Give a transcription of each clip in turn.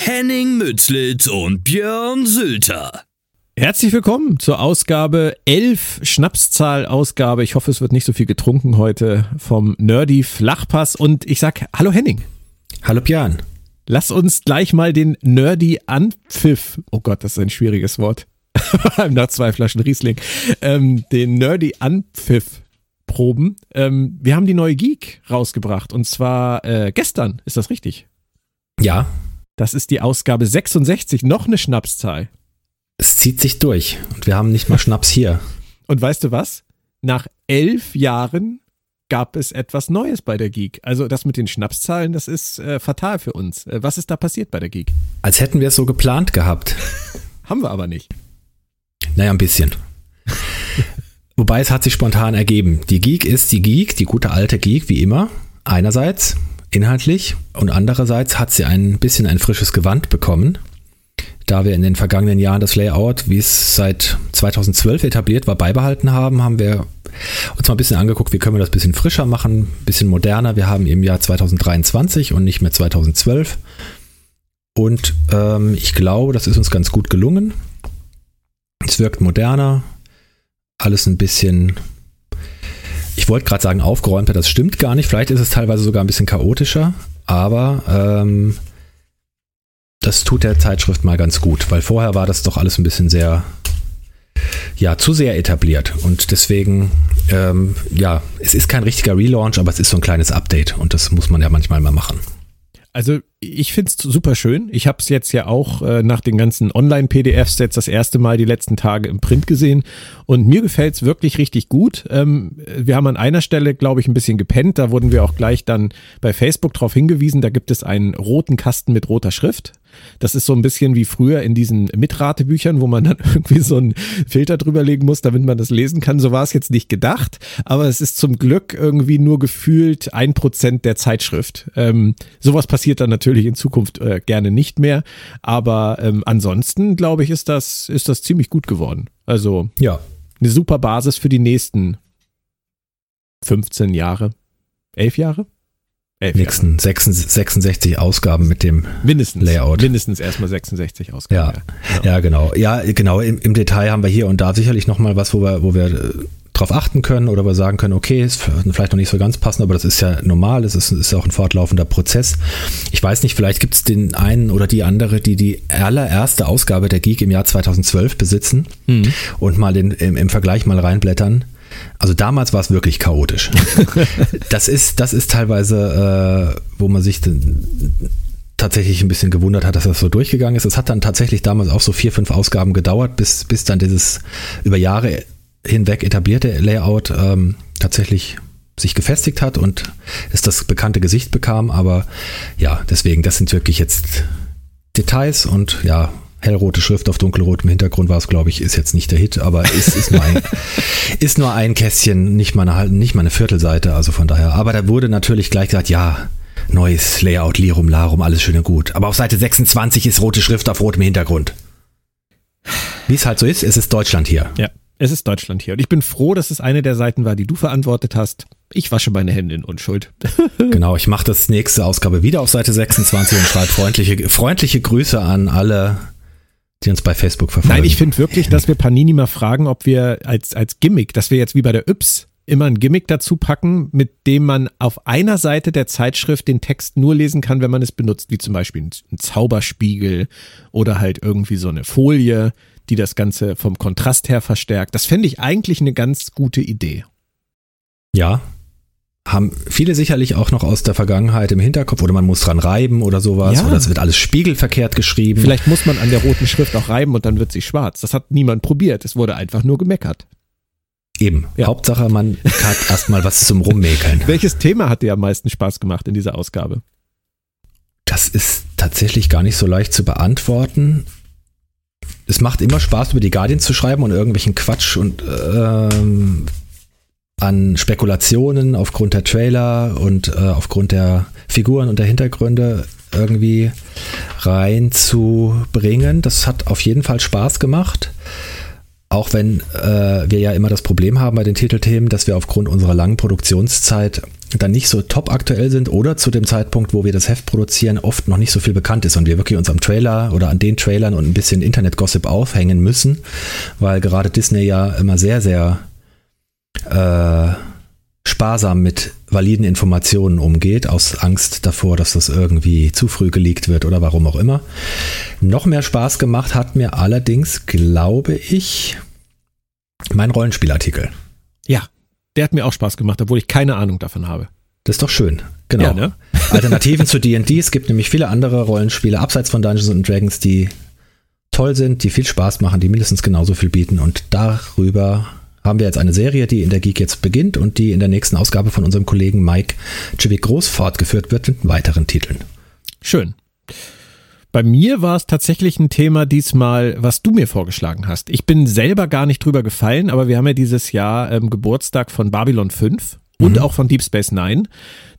Henning Mützlitz und Björn Sülter. Herzlich willkommen zur Ausgabe 11, Schnapszahl-Ausgabe. Ich hoffe, es wird nicht so viel getrunken heute vom Nerdy Flachpass. Und ich sag Hallo Henning. Hallo Björn. Lass uns gleich mal den Nerdy Anpfiff, oh Gott, das ist ein schwieriges Wort, nach zwei Flaschen Riesling, ähm, den Nerdy Anpfiff proben. Ähm, wir haben die neue Geek rausgebracht und zwar äh, gestern, ist das richtig? Ja. Das ist die Ausgabe 66, noch eine Schnapszahl. Es zieht sich durch und wir haben nicht mal Schnaps hier. Und weißt du was? Nach elf Jahren gab es etwas Neues bei der Geek. Also das mit den Schnapszahlen, das ist äh, fatal für uns. Äh, was ist da passiert bei der Geek? Als hätten wir es so geplant gehabt. Haben wir aber nicht. Naja, ein bisschen. Wobei es hat sich spontan ergeben. Die Geek ist die Geek, die gute alte Geek, wie immer. Einerseits inhaltlich und andererseits hat sie ein bisschen ein frisches Gewand bekommen. Da wir in den vergangenen Jahren das Layout, wie es seit 2012 etabliert war, beibehalten haben, haben wir uns mal ein bisschen angeguckt, wie können wir das ein bisschen frischer machen, ein bisschen moderner. Wir haben im Jahr 2023 und nicht mehr 2012. Und ähm, ich glaube, das ist uns ganz gut gelungen. Es wirkt moderner, alles ein bisschen, ich wollte gerade sagen aufgeräumter, das stimmt gar nicht. Vielleicht ist es teilweise sogar ein bisschen chaotischer, aber ähm, das tut der Zeitschrift mal ganz gut, weil vorher war das doch alles ein bisschen sehr, ja, zu sehr etabliert. Und deswegen, ähm, ja, es ist kein richtiger Relaunch, aber es ist so ein kleines Update und das muss man ja manchmal mal machen. Also ich finde es super schön. Ich habe es jetzt ja auch äh, nach den ganzen Online-PDFs jetzt das erste Mal die letzten Tage im Print gesehen und mir gefällt es wirklich richtig gut. Ähm, wir haben an einer Stelle, glaube ich, ein bisschen gepennt. Da wurden wir auch gleich dann bei Facebook darauf hingewiesen. Da gibt es einen roten Kasten mit roter Schrift. Das ist so ein bisschen wie früher in diesen Mitratebüchern, wo man dann irgendwie so einen Filter drüber legen muss, damit man das lesen kann. So war es jetzt nicht gedacht, aber es ist zum Glück irgendwie nur gefühlt ein Prozent der Zeitschrift. Ähm, sowas passiert dann natürlich in Zukunft äh, gerne nicht mehr, aber ähm, ansonsten glaube ich, ist das, ist das ziemlich gut geworden. Also ja. eine super Basis für die nächsten 15 Jahre, 11 Jahre? Elf nächsten 66, 66 Ausgaben mit dem mindestens, Layout. Mindestens erstmal 66 Ausgaben. Ja, ja, genau. Ja, genau. Im, Im, Detail haben wir hier und da sicherlich nochmal was, wo wir, wo wir äh, drauf achten können oder wir sagen können, okay, ist vielleicht noch nicht so ganz passend, aber das ist ja normal, es ist, ist auch ein fortlaufender Prozess. Ich weiß nicht, vielleicht gibt es den einen oder die andere, die die allererste Ausgabe der Geek im Jahr 2012 besitzen mhm. und mal den, im, im Vergleich mal reinblättern. Also damals war es wirklich chaotisch. das ist, das ist teilweise, äh, wo man sich tatsächlich ein bisschen gewundert hat, dass das so durchgegangen ist. Es hat dann tatsächlich damals auch so vier, fünf Ausgaben gedauert, bis, bis dann dieses über Jahre hinweg etablierte Layout ähm, tatsächlich sich gefestigt hat und es das bekannte Gesicht bekam. Aber ja, deswegen, das sind wirklich jetzt Details und ja, hellrote Schrift auf dunkelrotem Hintergrund war es, glaube ich, ist jetzt nicht der Hit, aber ist, ist, nur, ein, ist nur ein Kästchen, nicht mal, eine, nicht mal eine Viertelseite, also von daher. Aber da wurde natürlich gleich gesagt, ja, neues Layout, Lirum, Larum, alles schön und gut. Aber auf Seite 26 ist rote Schrift auf rotem Hintergrund. Wie es halt so ist, es ist Deutschland hier. Ja. Es ist Deutschland hier. Und ich bin froh, dass es eine der Seiten war, die du verantwortet hast. Ich wasche meine Hände in Unschuld. genau, ich mache das nächste Ausgabe wieder auf Seite 26 und schreibe freundliche, freundliche Grüße an alle, die uns bei Facebook verfolgen. Nein, ich finde wirklich, dass wir Panini mal fragen, ob wir als, als Gimmick, dass wir jetzt wie bei der Yps immer ein Gimmick dazu packen, mit dem man auf einer Seite der Zeitschrift den Text nur lesen kann, wenn man es benutzt, wie zum Beispiel ein Zauberspiegel oder halt irgendwie so eine Folie, die das Ganze vom Kontrast her verstärkt. Das fände ich eigentlich eine ganz gute Idee. Ja, haben viele sicherlich auch noch aus der Vergangenheit im Hinterkopf oder man muss dran reiben oder sowas ja. oder es wird alles spiegelverkehrt geschrieben. Vielleicht muss man an der roten Schrift auch reiben und dann wird sie schwarz. Das hat niemand probiert. Es wurde einfach nur gemeckert. Eben. Ja. Hauptsache, man hat erstmal was zum Rummäkeln. Welches Thema hat dir am meisten Spaß gemacht in dieser Ausgabe? Das ist tatsächlich gar nicht so leicht zu beantworten es macht immer Spaß, über die Guardians zu schreiben und irgendwelchen Quatsch und ähm, an Spekulationen aufgrund der Trailer und äh, aufgrund der Figuren und der Hintergründe irgendwie reinzubringen. Das hat auf jeden Fall Spaß gemacht. Auch wenn äh, wir ja immer das Problem haben bei den Titelthemen, dass wir aufgrund unserer langen Produktionszeit dann nicht so top aktuell sind oder zu dem Zeitpunkt, wo wir das Heft produzieren, oft noch nicht so viel bekannt ist und wir wirklich uns am Trailer oder an den Trailern und ein bisschen Internet-Gossip aufhängen müssen, weil gerade Disney ja immer sehr, sehr äh, sparsam mit validen Informationen umgeht, aus Angst davor, dass das irgendwie zu früh geleakt wird oder warum auch immer. Noch mehr Spaß gemacht hat mir allerdings, glaube ich, mein Rollenspielartikel. Ja, der hat mir auch Spaß gemacht, obwohl ich keine Ahnung davon habe. Das ist doch schön. Genau. Ja, ne? Alternativen zu D&D. Es gibt nämlich viele andere Rollenspiele abseits von Dungeons and Dragons, die toll sind, die viel Spaß machen, die mindestens genauso viel bieten. Und darüber haben wir jetzt eine Serie, die in der Geek jetzt beginnt und die in der nächsten Ausgabe von unserem Kollegen Mike Chivik Groß fortgeführt wird mit weiteren Titeln. Schön. Bei mir war es tatsächlich ein Thema diesmal, was du mir vorgeschlagen hast. Ich bin selber gar nicht drüber gefallen, aber wir haben ja dieses Jahr ähm, Geburtstag von Babylon 5 und mhm. auch von Deep Space Nine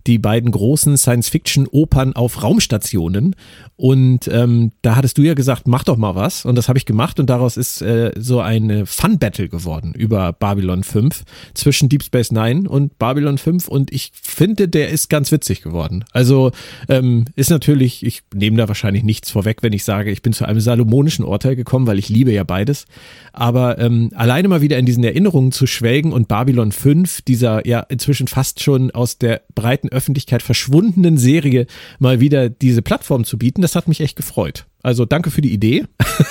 die beiden großen Science-Fiction-Opern auf Raumstationen. Und ähm, da hattest du ja gesagt, mach doch mal was. Und das habe ich gemacht und daraus ist äh, so eine Fun-Battle geworden über Babylon 5 zwischen Deep Space Nine und Babylon 5. Und ich finde, der ist ganz witzig geworden. Also ähm, ist natürlich, ich nehme da wahrscheinlich nichts vorweg, wenn ich sage, ich bin zu einem salomonischen Urteil gekommen, weil ich liebe ja beides. Aber ähm, alleine mal wieder in diesen Erinnerungen zu schwelgen und Babylon 5, dieser ja inzwischen fast schon aus der breiten Öffentlichkeit verschwundenen Serie mal wieder diese Plattform zu bieten, das hat mich echt gefreut. Also danke für die Idee.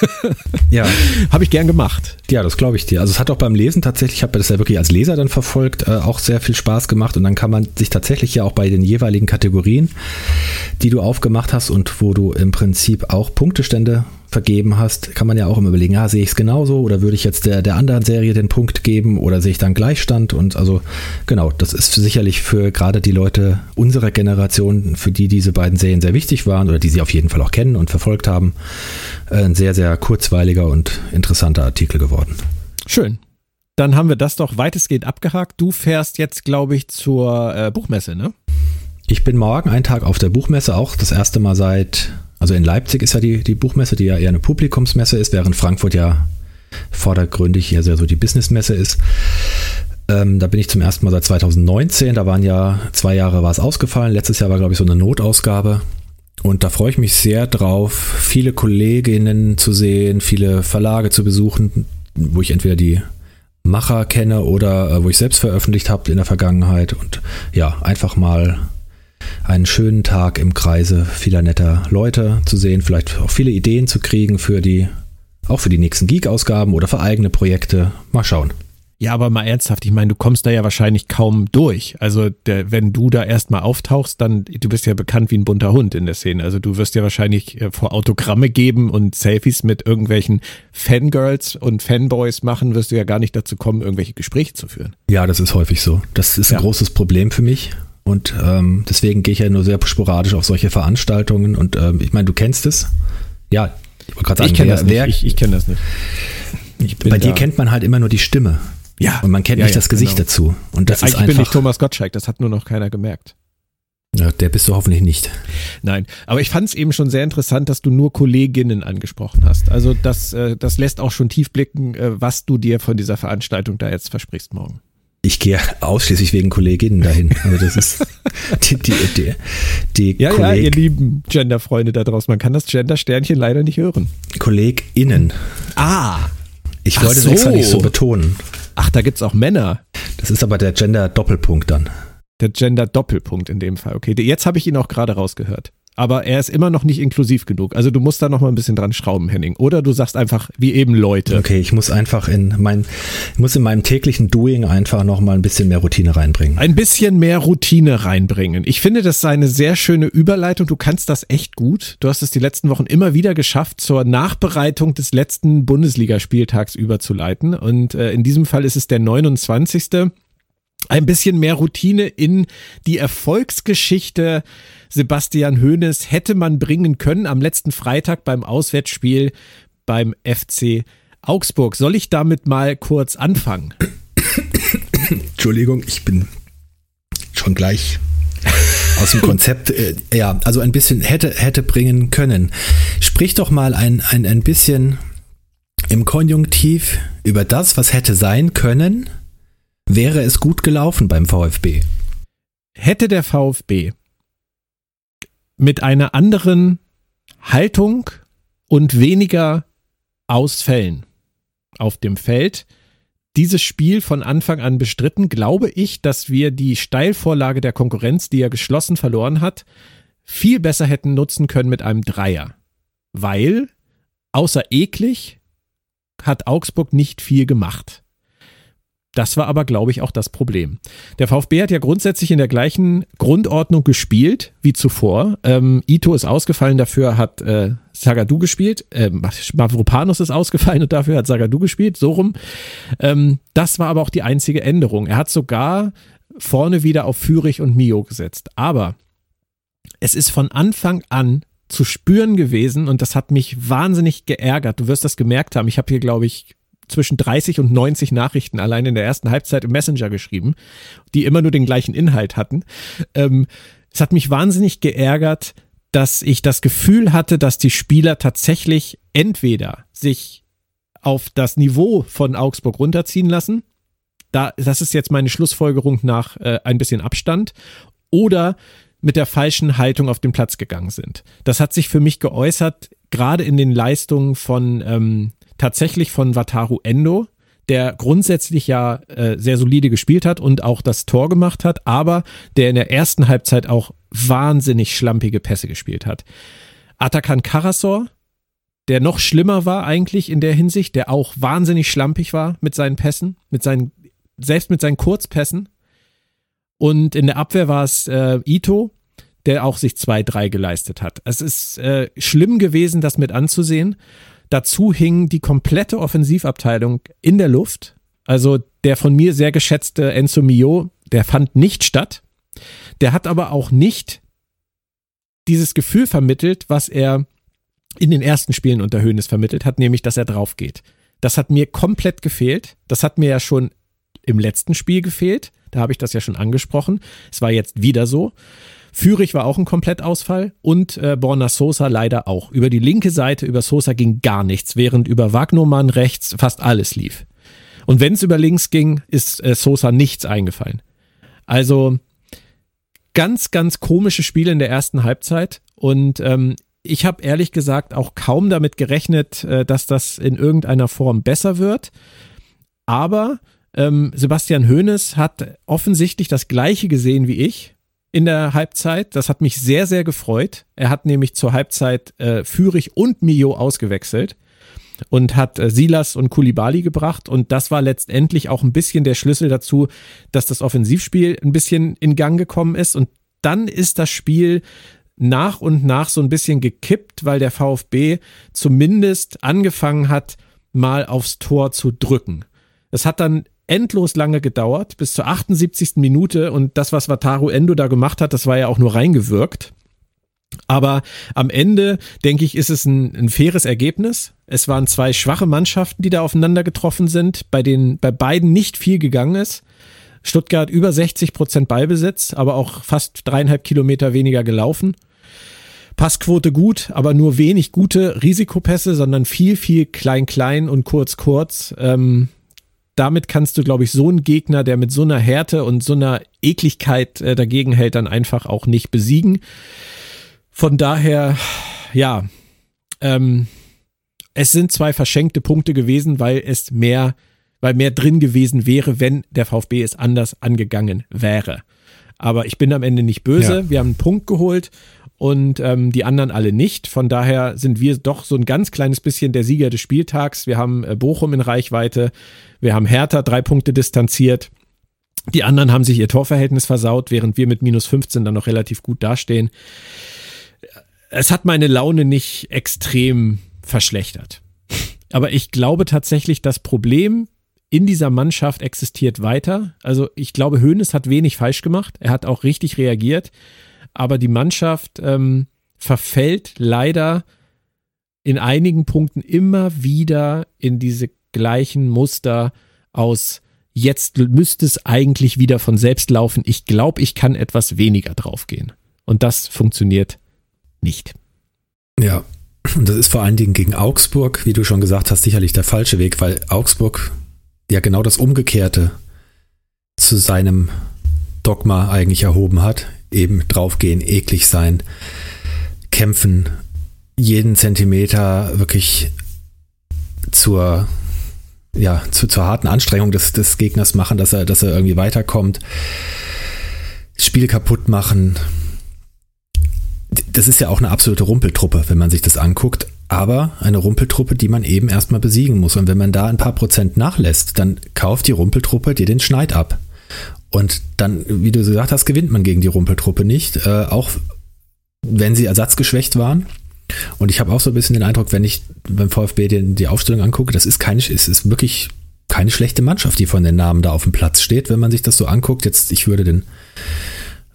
ja. Habe ich gern gemacht. Ja, das glaube ich dir. Also es hat auch beim Lesen tatsächlich, ich habe das ja wirklich als Leser dann verfolgt, äh, auch sehr viel Spaß gemacht und dann kann man sich tatsächlich ja auch bei den jeweiligen Kategorien, die du aufgemacht hast und wo du im Prinzip auch Punktestände vergeben hast, kann man ja auch immer überlegen, ja, sehe ich es genauso oder würde ich jetzt der, der anderen Serie den Punkt geben oder sehe ich dann Gleichstand und also genau, das ist sicherlich für gerade die Leute unserer Generation, für die diese beiden Serien sehr wichtig waren oder die sie auf jeden Fall auch kennen und verfolgt haben, ein sehr, sehr kurzweiliger und interessanter Artikel geworden. Schön. Dann haben wir das doch weitestgehend abgehakt. Du fährst jetzt, glaube ich, zur äh, Buchmesse, ne? Ich bin morgen einen Tag auf der Buchmesse, auch das erste Mal seit also in Leipzig ist ja die, die Buchmesse, die ja eher eine Publikumsmesse ist, während Frankfurt ja vordergründig eher so die Businessmesse ist. Ähm, da bin ich zum ersten Mal seit 2019. Da waren ja zwei Jahre war es ausgefallen. Letztes Jahr war, glaube ich, so eine Notausgabe. Und da freue ich mich sehr drauf, viele Kolleginnen zu sehen, viele Verlage zu besuchen, wo ich entweder die Macher kenne oder äh, wo ich selbst veröffentlicht habe in der Vergangenheit. Und ja, einfach mal einen schönen Tag im Kreise vieler netter Leute zu sehen, vielleicht auch viele Ideen zu kriegen für die, auch für die nächsten Geek-Ausgaben oder für eigene Projekte. Mal schauen. Ja, aber mal ernsthaft, ich meine, du kommst da ja wahrscheinlich kaum durch. Also, der, wenn du da erstmal auftauchst, dann, du bist ja bekannt wie ein bunter Hund in der Szene. Also, du wirst ja wahrscheinlich äh, vor Autogramme geben und Selfies mit irgendwelchen Fangirls und Fanboys machen, wirst du ja gar nicht dazu kommen, irgendwelche Gespräche zu führen. Ja, das ist häufig so. Das ist ein ja. großes Problem für mich. Und ähm, deswegen gehe ich ja nur sehr sporadisch auf solche Veranstaltungen. Und ähm, ich meine, du kennst es. Ja, ich wollte gerade sagen, ich kenne das nicht. Ich, ich kenne das nicht. bei dir kennt man halt immer nur die Stimme. Ja. Und man kennt ja, nicht ja, das Gesicht genau. dazu. Und das ja, ist eigentlich bin ich Thomas Gottschalk, das hat nur noch keiner gemerkt. Ja, der bist du hoffentlich nicht. Nein, aber ich fand es eben schon sehr interessant, dass du nur Kolleginnen angesprochen hast. Also das, äh, das lässt auch schon tief blicken, äh, was du dir von dieser Veranstaltung da jetzt versprichst morgen. Ich gehe ausschließlich wegen Kolleginnen dahin. Also das ist die, die, die, die Ja, ja, ihr lieben Gender-Freunde da draußen, man kann das Gender-Sternchen leider nicht hören. KollegInnen. Ah, Ich wollte es so. extra nicht so betonen. ach, da gibt's auch Männer. Das ist aber der Gender-Doppelpunkt dann. Der Gender-Doppelpunkt in dem Fall. Okay, jetzt habe ich ihn auch gerade rausgehört. Aber er ist immer noch nicht inklusiv genug. Also du musst da noch mal ein bisschen dran schrauben, Henning. Oder du sagst einfach, wie eben Leute. Okay, ich muss einfach in mein, muss in meinem täglichen Doing einfach noch mal ein bisschen mehr Routine reinbringen. Ein bisschen mehr Routine reinbringen. Ich finde, das sei eine sehr schöne Überleitung. Du kannst das echt gut. Du hast es die letzten Wochen immer wieder geschafft, zur Nachbereitung des letzten Bundesligaspieltags überzuleiten. Und äh, in diesem Fall ist es der 29. Ein bisschen mehr Routine in die Erfolgsgeschichte Sebastian Hoeneß hätte man bringen können am letzten Freitag beim Auswärtsspiel beim FC Augsburg. Soll ich damit mal kurz anfangen? Entschuldigung, ich bin schon gleich aus dem Konzept. Äh, ja, also ein bisschen hätte, hätte bringen können. Sprich doch mal ein, ein, ein bisschen im Konjunktiv über das, was hätte sein können, wäre es gut gelaufen beim VfB. hätte der VfB mit einer anderen Haltung und weniger Ausfällen auf dem Feld dieses Spiel von Anfang an bestritten, glaube ich, dass wir die Steilvorlage der Konkurrenz, die er geschlossen verloren hat, viel besser hätten nutzen können mit einem Dreier. Weil, außer eklig, hat Augsburg nicht viel gemacht. Das war aber, glaube ich, auch das Problem. Der VfB hat ja grundsätzlich in der gleichen Grundordnung gespielt wie zuvor. Ähm, Ito ist ausgefallen, dafür hat äh, Sagadu gespielt. Äh, Mavropanos ist ausgefallen und dafür hat Sagadu gespielt. So rum. Ähm, das war aber auch die einzige Änderung. Er hat sogar vorne wieder auf Fürich und Mio gesetzt. Aber es ist von Anfang an zu spüren gewesen und das hat mich wahnsinnig geärgert. Du wirst das gemerkt haben. Ich habe hier, glaube ich, zwischen 30 und 90 Nachrichten allein in der ersten Halbzeit im Messenger geschrieben, die immer nur den gleichen Inhalt hatten. Ähm, es hat mich wahnsinnig geärgert, dass ich das Gefühl hatte, dass die Spieler tatsächlich entweder sich auf das Niveau von Augsburg runterziehen lassen, da, das ist jetzt meine Schlussfolgerung nach äh, ein bisschen Abstand, oder mit der falschen Haltung auf den Platz gegangen sind. Das hat sich für mich geäußert, gerade in den Leistungen von ähm, tatsächlich von Wataru Endo, der grundsätzlich ja äh, sehr solide gespielt hat und auch das Tor gemacht hat, aber der in der ersten Halbzeit auch wahnsinnig schlampige Pässe gespielt hat. Atakan Karasor, der noch schlimmer war eigentlich in der Hinsicht, der auch wahnsinnig schlampig war mit seinen Pässen, mit seinen, selbst mit seinen Kurzpässen. Und in der Abwehr war es äh, Ito, der auch sich zwei, drei geleistet hat. Es ist äh, schlimm gewesen, das mit anzusehen. Dazu hing die komplette Offensivabteilung in der Luft. Also der von mir sehr geschätzte Enzo Mio, der fand nicht statt. Der hat aber auch nicht dieses Gefühl vermittelt, was er in den ersten Spielen unter Höhnes vermittelt hat, nämlich, dass er drauf geht. Das hat mir komplett gefehlt. Das hat mir ja schon im letzten Spiel gefehlt. Da habe ich das ja schon angesprochen. Es war jetzt wieder so. Fürich war auch ein Komplettausfall und äh, Borna Sosa leider auch. Über die linke Seite, über Sosa ging gar nichts, während über Wagnermann rechts fast alles lief. Und wenn es über links ging, ist äh, Sosa nichts eingefallen. Also ganz, ganz komische Spiele in der ersten Halbzeit und ähm, ich habe ehrlich gesagt auch kaum damit gerechnet, äh, dass das in irgendeiner Form besser wird. Aber ähm, Sebastian Hoeneß hat offensichtlich das Gleiche gesehen wie ich in der Halbzeit. Das hat mich sehr, sehr gefreut. Er hat nämlich zur Halbzeit äh, Fürich und Mio ausgewechselt und hat äh, Silas und Kulibali gebracht. Und das war letztendlich auch ein bisschen der Schlüssel dazu, dass das Offensivspiel ein bisschen in Gang gekommen ist. Und dann ist das Spiel nach und nach so ein bisschen gekippt, weil der VfB zumindest angefangen hat, mal aufs Tor zu drücken. Es hat dann endlos lange gedauert, bis zur 78. Minute und das, was Wataru Endo da gemacht hat, das war ja auch nur reingewirkt. Aber am Ende, denke ich, ist es ein, ein, faires Ergebnis. Es waren zwei schwache Mannschaften, die da aufeinander getroffen sind, bei denen bei beiden nicht viel gegangen ist. Stuttgart über 60 Prozent Ballbesitz, aber auch fast dreieinhalb Kilometer weniger gelaufen. Passquote gut, aber nur wenig gute Risikopässe, sondern viel, viel klein, klein und kurz, kurz. Ähm, damit kannst du, glaube ich, so einen Gegner, der mit so einer Härte und so einer Ekligkeit äh, dagegen hält, dann einfach auch nicht besiegen. Von daher, ja, ähm, es sind zwei verschenkte Punkte gewesen, weil es mehr, weil mehr drin gewesen wäre, wenn der VfB es anders angegangen wäre. Aber ich bin am Ende nicht böse. Ja. Wir haben einen Punkt geholt und ähm, die anderen alle nicht. Von daher sind wir doch so ein ganz kleines bisschen der Sieger des Spieltags. Wir haben äh, Bochum in Reichweite, wir haben Hertha drei Punkte distanziert. Die anderen haben sich ihr Torverhältnis versaut, während wir mit minus 15 dann noch relativ gut dastehen. Es hat meine Laune nicht extrem verschlechtert. Aber ich glaube tatsächlich, das Problem in dieser Mannschaft existiert weiter. Also ich glaube, Hoeneß hat wenig falsch gemacht. Er hat auch richtig reagiert aber die Mannschaft ähm, verfällt leider in einigen Punkten immer wieder in diese gleichen Muster aus jetzt müsste es eigentlich wieder von selbst laufen. Ich glaube, ich kann etwas weniger draufgehen. Und das funktioniert nicht. Ja, und das ist vor allen Dingen gegen Augsburg, wie du schon gesagt hast, sicherlich der falsche Weg, weil Augsburg ja genau das Umgekehrte zu seinem Dogma eigentlich erhoben hat eben draufgehen, eklig sein, kämpfen, jeden Zentimeter wirklich zur, ja, zu, zur harten Anstrengung des, des Gegners machen, dass er, dass er irgendwie weiterkommt, Spiel kaputt machen. Das ist ja auch eine absolute Rumpeltruppe, wenn man sich das anguckt. Aber eine Rumpeltruppe, die man eben erstmal besiegen muss. Und wenn man da ein paar Prozent nachlässt, dann kauft die Rumpeltruppe dir den Schneid ab. Und dann, wie du gesagt hast, gewinnt man gegen die Rumpeltruppe nicht, äh, auch wenn sie ersatzgeschwächt waren. Und ich habe auch so ein bisschen den Eindruck, wenn ich beim VfB die, die Aufstellung angucke, das ist keine, es ist wirklich keine schlechte Mannschaft, die von den Namen da auf dem Platz steht, wenn man sich das so anguckt. Jetzt, ich würde den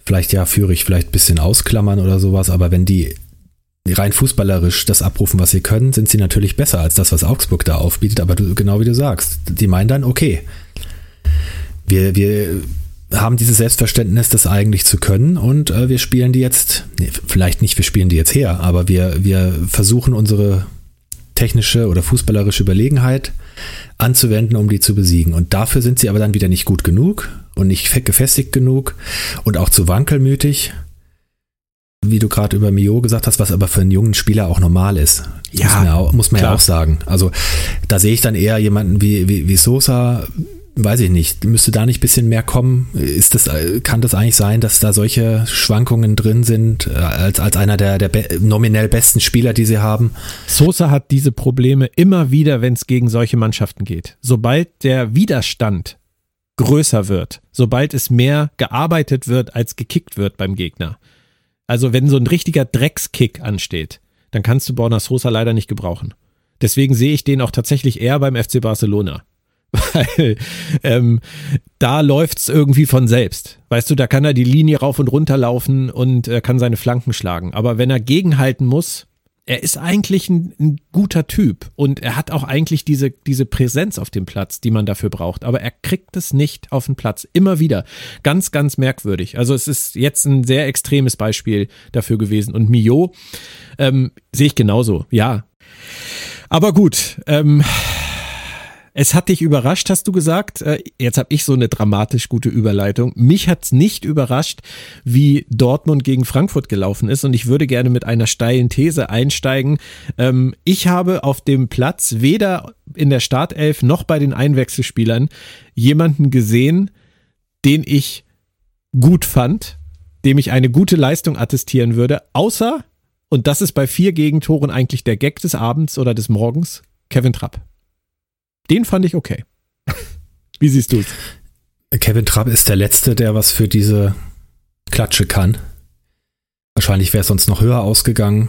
vielleicht ja Führig vielleicht ein bisschen ausklammern oder sowas, aber wenn die rein fußballerisch das abrufen, was sie können, sind sie natürlich besser als das, was Augsburg da aufbietet. Aber du, genau wie du sagst, die meinen dann, okay, wir, wir haben dieses Selbstverständnis, das eigentlich zu können und äh, wir spielen die jetzt, nee, vielleicht nicht, wir spielen die jetzt her, aber wir, wir versuchen unsere technische oder fußballerische Überlegenheit anzuwenden, um die zu besiegen. Und dafür sind sie aber dann wieder nicht gut genug und nicht gefestigt genug und auch zu wankelmütig, wie du gerade über Mio gesagt hast, was aber für einen jungen Spieler auch normal ist. Ja, muss man, ja auch, muss man ja auch sagen. Also da sehe ich dann eher jemanden wie, wie, wie Sosa, weiß ich nicht, müsste da nicht ein bisschen mehr kommen? Ist das, kann das eigentlich sein, dass da solche Schwankungen drin sind, äh, als, als einer der, der be nominell besten Spieler, die sie haben? Sosa hat diese Probleme immer wieder, wenn es gegen solche Mannschaften geht. Sobald der Widerstand größer wird, sobald es mehr gearbeitet wird, als gekickt wird beim Gegner. Also wenn so ein richtiger Dreckskick ansteht, dann kannst du Borna Sosa leider nicht gebrauchen. Deswegen sehe ich den auch tatsächlich eher beim FC Barcelona weil ähm, da läuft's irgendwie von selbst. Weißt du, da kann er die Linie rauf und runter laufen und äh, kann seine Flanken schlagen. Aber wenn er gegenhalten muss, er ist eigentlich ein, ein, guter Typ und er hat auch eigentlich diese, diese Präsenz auf dem Platz, die man dafür braucht. Aber er kriegt es nicht auf den Platz. Immer wieder. Ganz, ganz merkwürdig. Also es ist jetzt ein sehr extremes Beispiel dafür gewesen. Und Mio ähm, sehe ich genauso. Ja. Aber gut. Ähm, es hat dich überrascht, hast du gesagt. Äh, jetzt habe ich so eine dramatisch gute Überleitung. Mich hat's nicht überrascht, wie Dortmund gegen Frankfurt gelaufen ist. Und ich würde gerne mit einer steilen These einsteigen. Ähm, ich habe auf dem Platz weder in der Startelf noch bei den Einwechselspielern jemanden gesehen, den ich gut fand, dem ich eine gute Leistung attestieren würde, außer, und das ist bei vier Gegentoren eigentlich der Gag des Abends oder des Morgens, Kevin Trapp. Den fand ich okay. Wie siehst du es? Kevin Trapp ist der Letzte, der was für diese Klatsche kann. Wahrscheinlich wäre es sonst noch höher ausgegangen.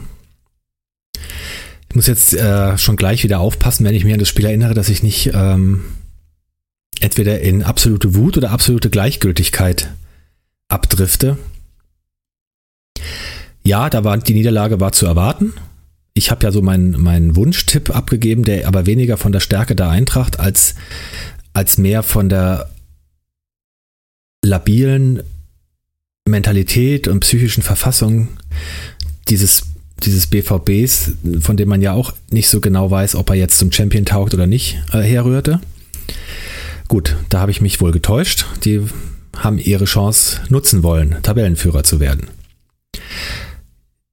Ich muss jetzt äh, schon gleich wieder aufpassen, wenn ich mich an das Spiel erinnere, dass ich nicht ähm, entweder in absolute Wut oder absolute Gleichgültigkeit abdrifte. Ja, da war die Niederlage war zu erwarten ich habe ja so meinen mein Wunschtipp abgegeben, der aber weniger von der Stärke der Eintracht als, als mehr von der labilen Mentalität und psychischen Verfassung dieses, dieses BVBs, von dem man ja auch nicht so genau weiß, ob er jetzt zum Champion taugt oder nicht, äh, herrührte. Gut, da habe ich mich wohl getäuscht. Die haben ihre Chance nutzen wollen, Tabellenführer zu werden.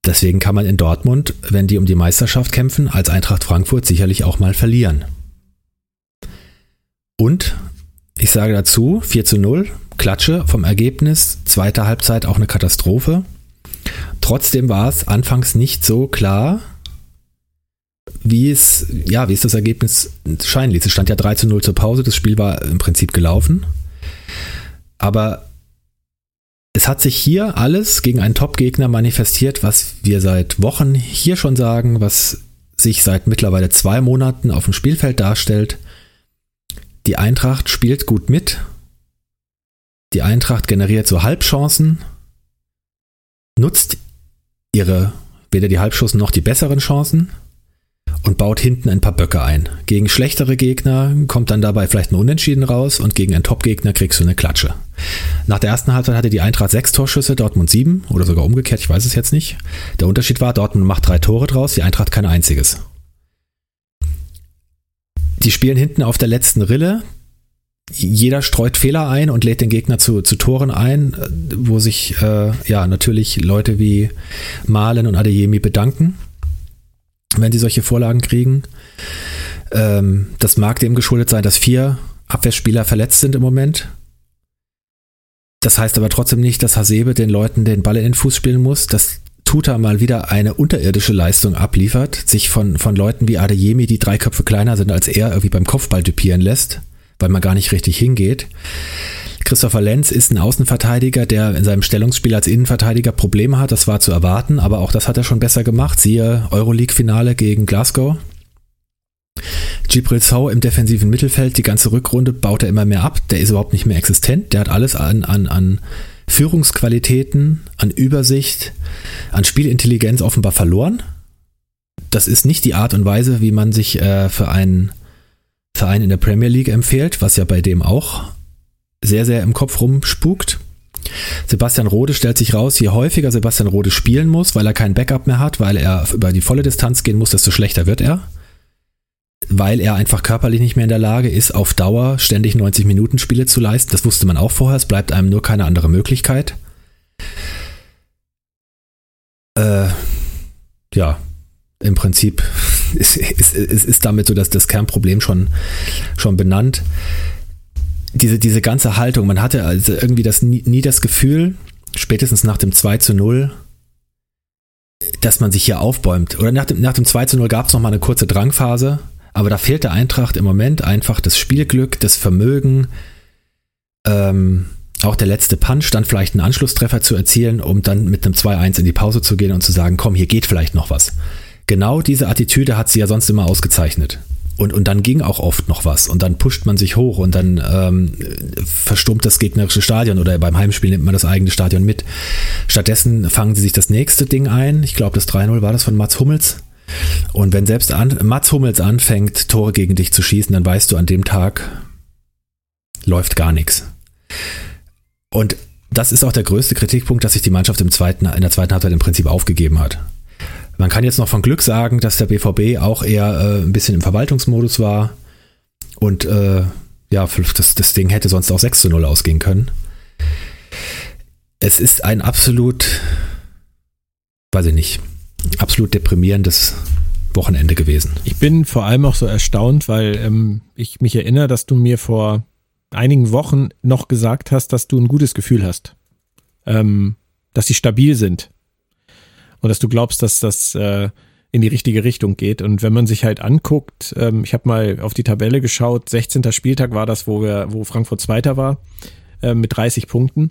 Deswegen kann man in Dortmund, wenn die um die Meisterschaft kämpfen, als Eintracht Frankfurt sicherlich auch mal verlieren. Und ich sage dazu 4 zu 0, Klatsche vom Ergebnis, zweite Halbzeit auch eine Katastrophe. Trotzdem war es anfangs nicht so klar, wie es, ja, wie es das Ergebnis scheinen ließ. Es stand ja 3 zu 0 zur Pause, das Spiel war im Prinzip gelaufen. Aber es hat sich hier alles gegen einen Top-Gegner manifestiert, was wir seit Wochen hier schon sagen, was sich seit mittlerweile zwei Monaten auf dem Spielfeld darstellt. Die Eintracht spielt gut mit. Die Eintracht generiert so Halbchancen, nutzt ihre weder die Halbschussen noch die besseren Chancen und baut hinten ein paar Böcke ein. Gegen schlechtere Gegner kommt dann dabei vielleicht ein Unentschieden raus und gegen einen Top-Gegner kriegst du eine Klatsche. Nach der ersten Halbzeit hatte die Eintracht sechs Torschüsse, Dortmund sieben oder sogar umgekehrt, ich weiß es jetzt nicht. Der Unterschied war, Dortmund macht drei Tore draus, die Eintracht kein einziges. Die spielen hinten auf der letzten Rille. Jeder streut Fehler ein und lädt den Gegner zu, zu Toren ein, wo sich äh, ja natürlich Leute wie Malen und Adeyemi bedanken wenn sie solche Vorlagen kriegen. Ähm, das mag dem geschuldet sein, dass vier Abwehrspieler verletzt sind im Moment. Das heißt aber trotzdem nicht, dass Hasebe den Leuten den Ball in den Fuß spielen muss, dass Tuta mal wieder eine unterirdische Leistung abliefert, sich von, von Leuten wie Adeyemi, die drei Köpfe kleiner sind als er, irgendwie beim Kopfball dupieren lässt, weil man gar nicht richtig hingeht. Christopher Lenz ist ein Außenverteidiger, der in seinem Stellungsspiel als Innenverteidiger Probleme hat. Das war zu erwarten, aber auch das hat er schon besser gemacht. Siehe Euroleague-Finale gegen Glasgow. Gibril Sau im defensiven Mittelfeld, die ganze Rückrunde baut er immer mehr ab. Der ist überhaupt nicht mehr existent. Der hat alles an, an, an Führungsqualitäten, an Übersicht, an Spielintelligenz offenbar verloren. Das ist nicht die Art und Weise, wie man sich äh, für einen Verein in der Premier League empfiehlt, was ja bei dem auch sehr, sehr im Kopf rumspukt. Sebastian Rode stellt sich raus, je häufiger Sebastian Rode spielen muss, weil er kein Backup mehr hat, weil er über die volle Distanz gehen muss, desto schlechter wird er. Weil er einfach körperlich nicht mehr in der Lage ist, auf Dauer ständig 90 Minuten Spiele zu leisten. Das wusste man auch vorher, es bleibt einem nur keine andere Möglichkeit. Äh, ja, im Prinzip ist, ist, ist, ist damit so dass das Kernproblem schon, schon benannt diese, diese ganze Haltung, man hatte also irgendwie das nie, nie das Gefühl, spätestens nach dem 2 zu 0, dass man sich hier aufbäumt. Oder nach dem, nach dem 2 zu 0 gab es nochmal eine kurze Drangphase, aber da fehlt der Eintracht im Moment einfach das Spielglück, das Vermögen, ähm, auch der letzte Punch, dann vielleicht einen Anschlusstreffer zu erzielen, um dann mit einem 2-1 in die Pause zu gehen und zu sagen, komm, hier geht vielleicht noch was. Genau diese Attitüde hat sie ja sonst immer ausgezeichnet. Und, und dann ging auch oft noch was und dann pusht man sich hoch und dann ähm, verstummt das gegnerische Stadion oder beim Heimspiel nimmt man das eigene Stadion mit. Stattdessen fangen sie sich das nächste Ding ein. Ich glaube, das 3-0 war das von Mats Hummels. Und wenn selbst an, Mats Hummels anfängt, Tore gegen dich zu schießen, dann weißt du, an dem Tag läuft gar nichts. Und das ist auch der größte Kritikpunkt, dass sich die Mannschaft im zweiten, in der zweiten Halbzeit im Prinzip aufgegeben hat. Man kann jetzt noch von Glück sagen, dass der BVB auch eher äh, ein bisschen im Verwaltungsmodus war und äh, ja, das, das Ding hätte sonst auch 6 zu 0 ausgehen können. Es ist ein absolut, weiß ich nicht, absolut deprimierendes Wochenende gewesen. Ich bin vor allem auch so erstaunt, weil ähm, ich mich erinnere, dass du mir vor einigen Wochen noch gesagt hast, dass du ein gutes Gefühl hast. Ähm, dass sie stabil sind und dass du glaubst, dass das äh, in die richtige Richtung geht. Und wenn man sich halt anguckt, ähm, ich habe mal auf die Tabelle geschaut, 16. Spieltag war das, wo wir, wo Frankfurt Zweiter war, äh, mit 30 Punkten.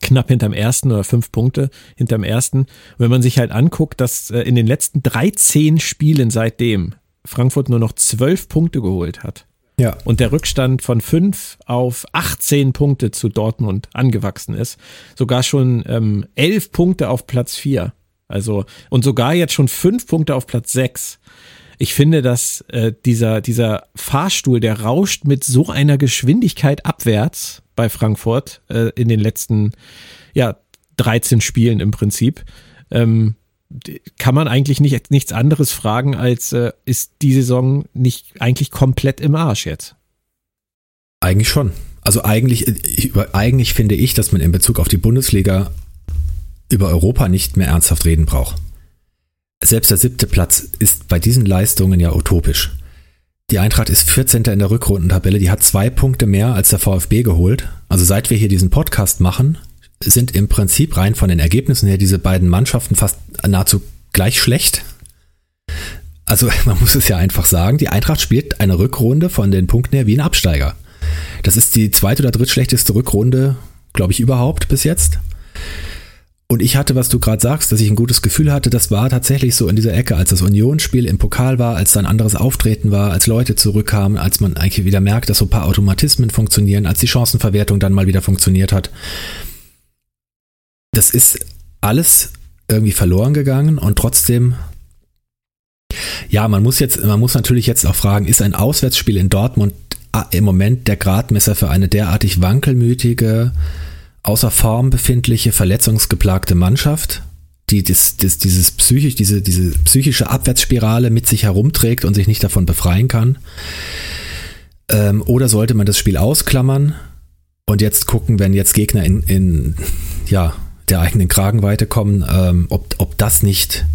Knapp hinterm ersten oder fünf Punkte hinterm ersten. Und wenn man sich halt anguckt, dass äh, in den letzten 13 Spielen seitdem Frankfurt nur noch zwölf Punkte geholt hat. Ja. Und der Rückstand von fünf auf 18 Punkte zu Dortmund angewachsen ist. Sogar schon ähm, elf Punkte auf Platz vier. Also, und sogar jetzt schon fünf Punkte auf Platz sechs. Ich finde, dass äh, dieser, dieser Fahrstuhl, der rauscht mit so einer Geschwindigkeit abwärts, bei Frankfurt äh, in den letzten ja, 13 Spielen im Prinzip. Ähm, kann man eigentlich nicht, nichts anderes fragen, als äh, ist die Saison nicht eigentlich komplett im Arsch jetzt? Eigentlich schon. Also eigentlich, ich, eigentlich finde ich, dass man in Bezug auf die Bundesliga über Europa nicht mehr ernsthaft reden braucht. Selbst der siebte Platz ist bei diesen Leistungen ja utopisch. Die Eintracht ist 14. in der Rückrundentabelle, die hat zwei Punkte mehr als der VfB geholt. Also seit wir hier diesen Podcast machen, sind im Prinzip rein von den Ergebnissen her diese beiden Mannschaften fast nahezu gleich schlecht. Also man muss es ja einfach sagen, die Eintracht spielt eine Rückrunde von den Punkten her wie ein Absteiger. Das ist die zweite oder drittschlechteste Rückrunde, glaube ich, überhaupt bis jetzt. Und ich hatte, was du gerade sagst, dass ich ein gutes Gefühl hatte, das war tatsächlich so in dieser Ecke, als das Unionsspiel im Pokal war, als dann anderes Auftreten war, als Leute zurückkamen, als man eigentlich wieder merkt, dass so ein paar Automatismen funktionieren, als die Chancenverwertung dann mal wieder funktioniert hat. Das ist alles irgendwie verloren gegangen und trotzdem ja, man muss jetzt, man muss natürlich jetzt auch fragen, ist ein Auswärtsspiel in Dortmund ah, im Moment der Gradmesser für eine derartig wankelmütige, außer Form befindliche, verletzungsgeplagte Mannschaft, die das, das, dieses psychisch, diese, diese psychische Abwärtsspirale mit sich herumträgt und sich nicht davon befreien kann? Ähm, oder sollte man das Spiel ausklammern und jetzt gucken, wenn jetzt Gegner in, in ja, der eigenen Kragenweite kommen, ähm, ob, ob das nicht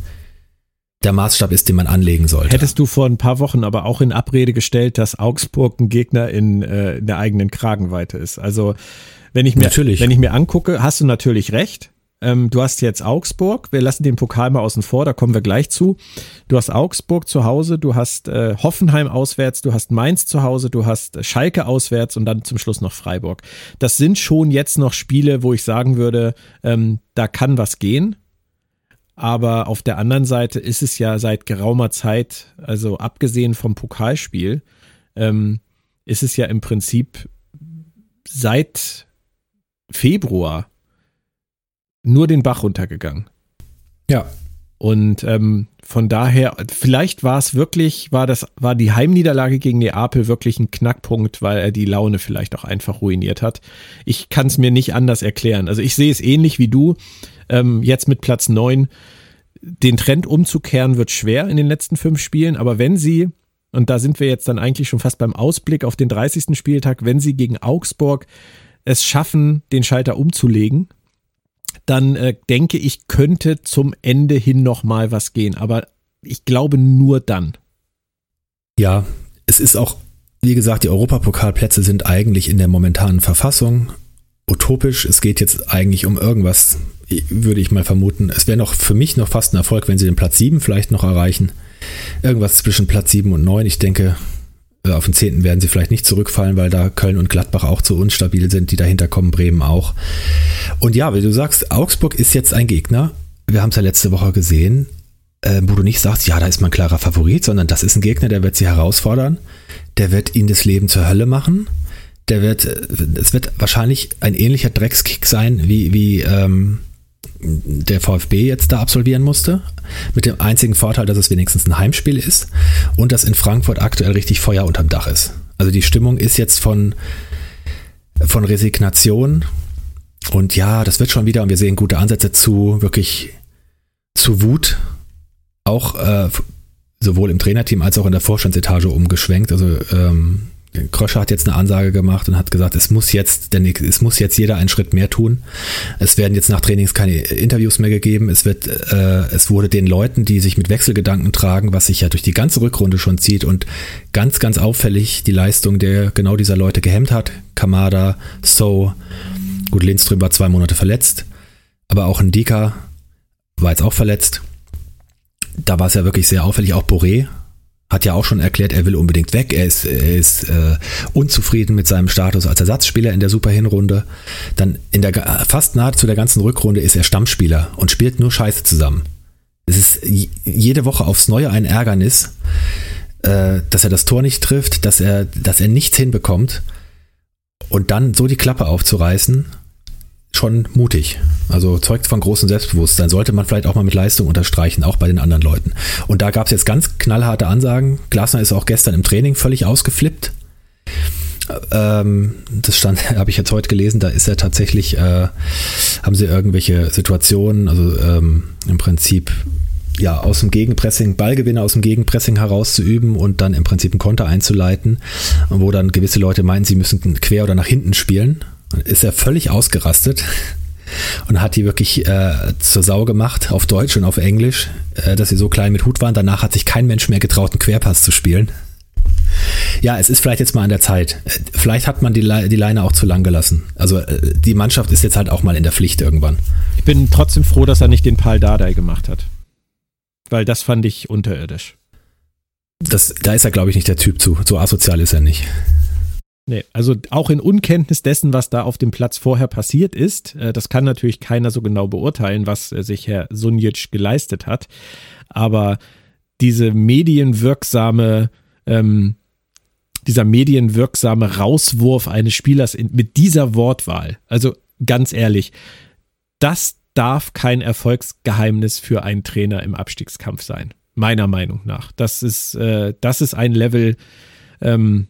der Maßstab ist, den man anlegen sollte. Hättest du vor ein paar Wochen aber auch in Abrede gestellt, dass Augsburg ein Gegner in, äh, in der eigenen Kragenweite ist. Also wenn ich mir, natürlich. wenn ich mir angucke, hast du natürlich recht. Ähm, du hast jetzt Augsburg, wir lassen den Pokal mal außen vor, da kommen wir gleich zu. Du hast Augsburg zu Hause, du hast äh, Hoffenheim auswärts, du hast Mainz zu Hause, du hast Schalke auswärts und dann zum Schluss noch Freiburg. Das sind schon jetzt noch Spiele, wo ich sagen würde, ähm, da kann was gehen. Aber auf der anderen Seite ist es ja seit geraumer Zeit, also abgesehen vom Pokalspiel, ähm, ist es ja im Prinzip seit Februar nur den Bach runtergegangen. Ja. Und ähm, von daher, vielleicht war es wirklich, war das, war die Heimniederlage gegen Neapel wirklich ein Knackpunkt, weil er die Laune vielleicht auch einfach ruiniert hat. Ich kann es mir nicht anders erklären. Also ich sehe es ähnlich wie du. Ähm, jetzt mit Platz neun den Trend umzukehren wird schwer in den letzten fünf Spielen, aber wenn sie, und da sind wir jetzt dann eigentlich schon fast beim Ausblick auf den 30. Spieltag, wenn sie gegen Augsburg es schaffen, den Schalter umzulegen, dann äh, denke ich, könnte zum Ende hin noch mal was gehen. Aber ich glaube nur dann. Ja, es ist auch, wie gesagt, die Europapokalplätze sind eigentlich in der momentanen Verfassung utopisch. Es geht jetzt eigentlich um irgendwas, würde ich mal vermuten. Es wäre noch für mich noch fast ein Erfolg, wenn sie den Platz 7 vielleicht noch erreichen. Irgendwas zwischen Platz 7 und 9. Ich denke, auf den 10. werden sie vielleicht nicht zurückfallen, weil da Köln und Gladbach auch zu unstabil sind, die dahinter kommen, Bremen auch. Und ja, wie du sagst, Augsburg ist jetzt ein Gegner. Wir haben es ja letzte Woche gesehen, äh, wo du nicht sagst, ja, da ist mein klarer Favorit, sondern das ist ein Gegner, der wird sie herausfordern, der wird ihnen das Leben zur Hölle machen. Der wird, äh, es wird wahrscheinlich ein ähnlicher Dreckskick sein, wie, wie ähm, der VfB jetzt da absolvieren musste. Mit dem einzigen Vorteil, dass es wenigstens ein Heimspiel ist und dass in Frankfurt aktuell richtig Feuer unterm Dach ist. Also die Stimmung ist jetzt von, von Resignation und ja, das wird schon wieder und wir sehen gute Ansätze zu wirklich zu Wut. Auch äh, sowohl im Trainerteam als auch in der Vorstandsetage umgeschwenkt. Also ähm, Kröscher hat jetzt eine Ansage gemacht und hat gesagt, es muss jetzt, denn es muss jetzt jeder einen Schritt mehr tun. Es werden jetzt nach Trainings keine Interviews mehr gegeben. Es wird, äh, es wurde den Leuten, die sich mit Wechselgedanken tragen, was sich ja durch die ganze Rückrunde schon zieht und ganz, ganz auffällig die Leistung der genau dieser Leute gehemmt hat. Kamada, So, gut, Lindström war zwei Monate verletzt, aber auch ein Dika war jetzt auch verletzt. Da war es ja wirklich sehr auffällig. Auch Boré hat ja auch schon erklärt, er will unbedingt weg. Er ist, er ist äh, unzufrieden mit seinem Status als Ersatzspieler in der Super-Hinrunde. Dann in der fast nahezu der ganzen Rückrunde ist er Stammspieler und spielt nur Scheiße zusammen. Es ist jede Woche aufs Neue ein Ärgernis, äh, dass er das Tor nicht trifft, dass er, dass er nichts hinbekommt. Und dann so die Klappe aufzureißen schon mutig. Also zeugt von großem Selbstbewusstsein. Sollte man vielleicht auch mal mit Leistung unterstreichen, auch bei den anderen Leuten. Und da gab es jetzt ganz knallharte Ansagen. Glasner ist auch gestern im Training völlig ausgeflippt. Ähm, das stand, habe ich jetzt heute gelesen, da ist er tatsächlich, äh, haben sie irgendwelche Situationen, also ähm, im Prinzip ja, aus dem Gegenpressing, Ballgewinne aus dem Gegenpressing herauszuüben und dann im Prinzip einen Konter einzuleiten, wo dann gewisse Leute meinen, sie müssen quer oder nach hinten spielen. Ist er völlig ausgerastet und hat die wirklich äh, zur Sau gemacht, auf Deutsch und auf Englisch, äh, dass sie so klein mit Hut waren. Danach hat sich kein Mensch mehr getraut, einen Querpass zu spielen. Ja, es ist vielleicht jetzt mal an der Zeit. Vielleicht hat man die, Le die Leine auch zu lang gelassen. Also äh, die Mannschaft ist jetzt halt auch mal in der Pflicht irgendwann. Ich bin trotzdem froh, dass er nicht den Pal Dardai gemacht hat. Weil das fand ich unterirdisch. Das, da ist er, glaube ich, nicht der Typ zu. So asozial ist er nicht. Nee, also auch in Unkenntnis dessen, was da auf dem Platz vorher passiert ist, äh, das kann natürlich keiner so genau beurteilen, was äh, sich Herr Sunjic geleistet hat. Aber diese medienwirksame, ähm, dieser medienwirksame Rauswurf eines Spielers in, mit dieser Wortwahl, also ganz ehrlich, das darf kein Erfolgsgeheimnis für einen Trainer im Abstiegskampf sein. Meiner Meinung nach. Das ist, äh, das ist ein Level, ähm,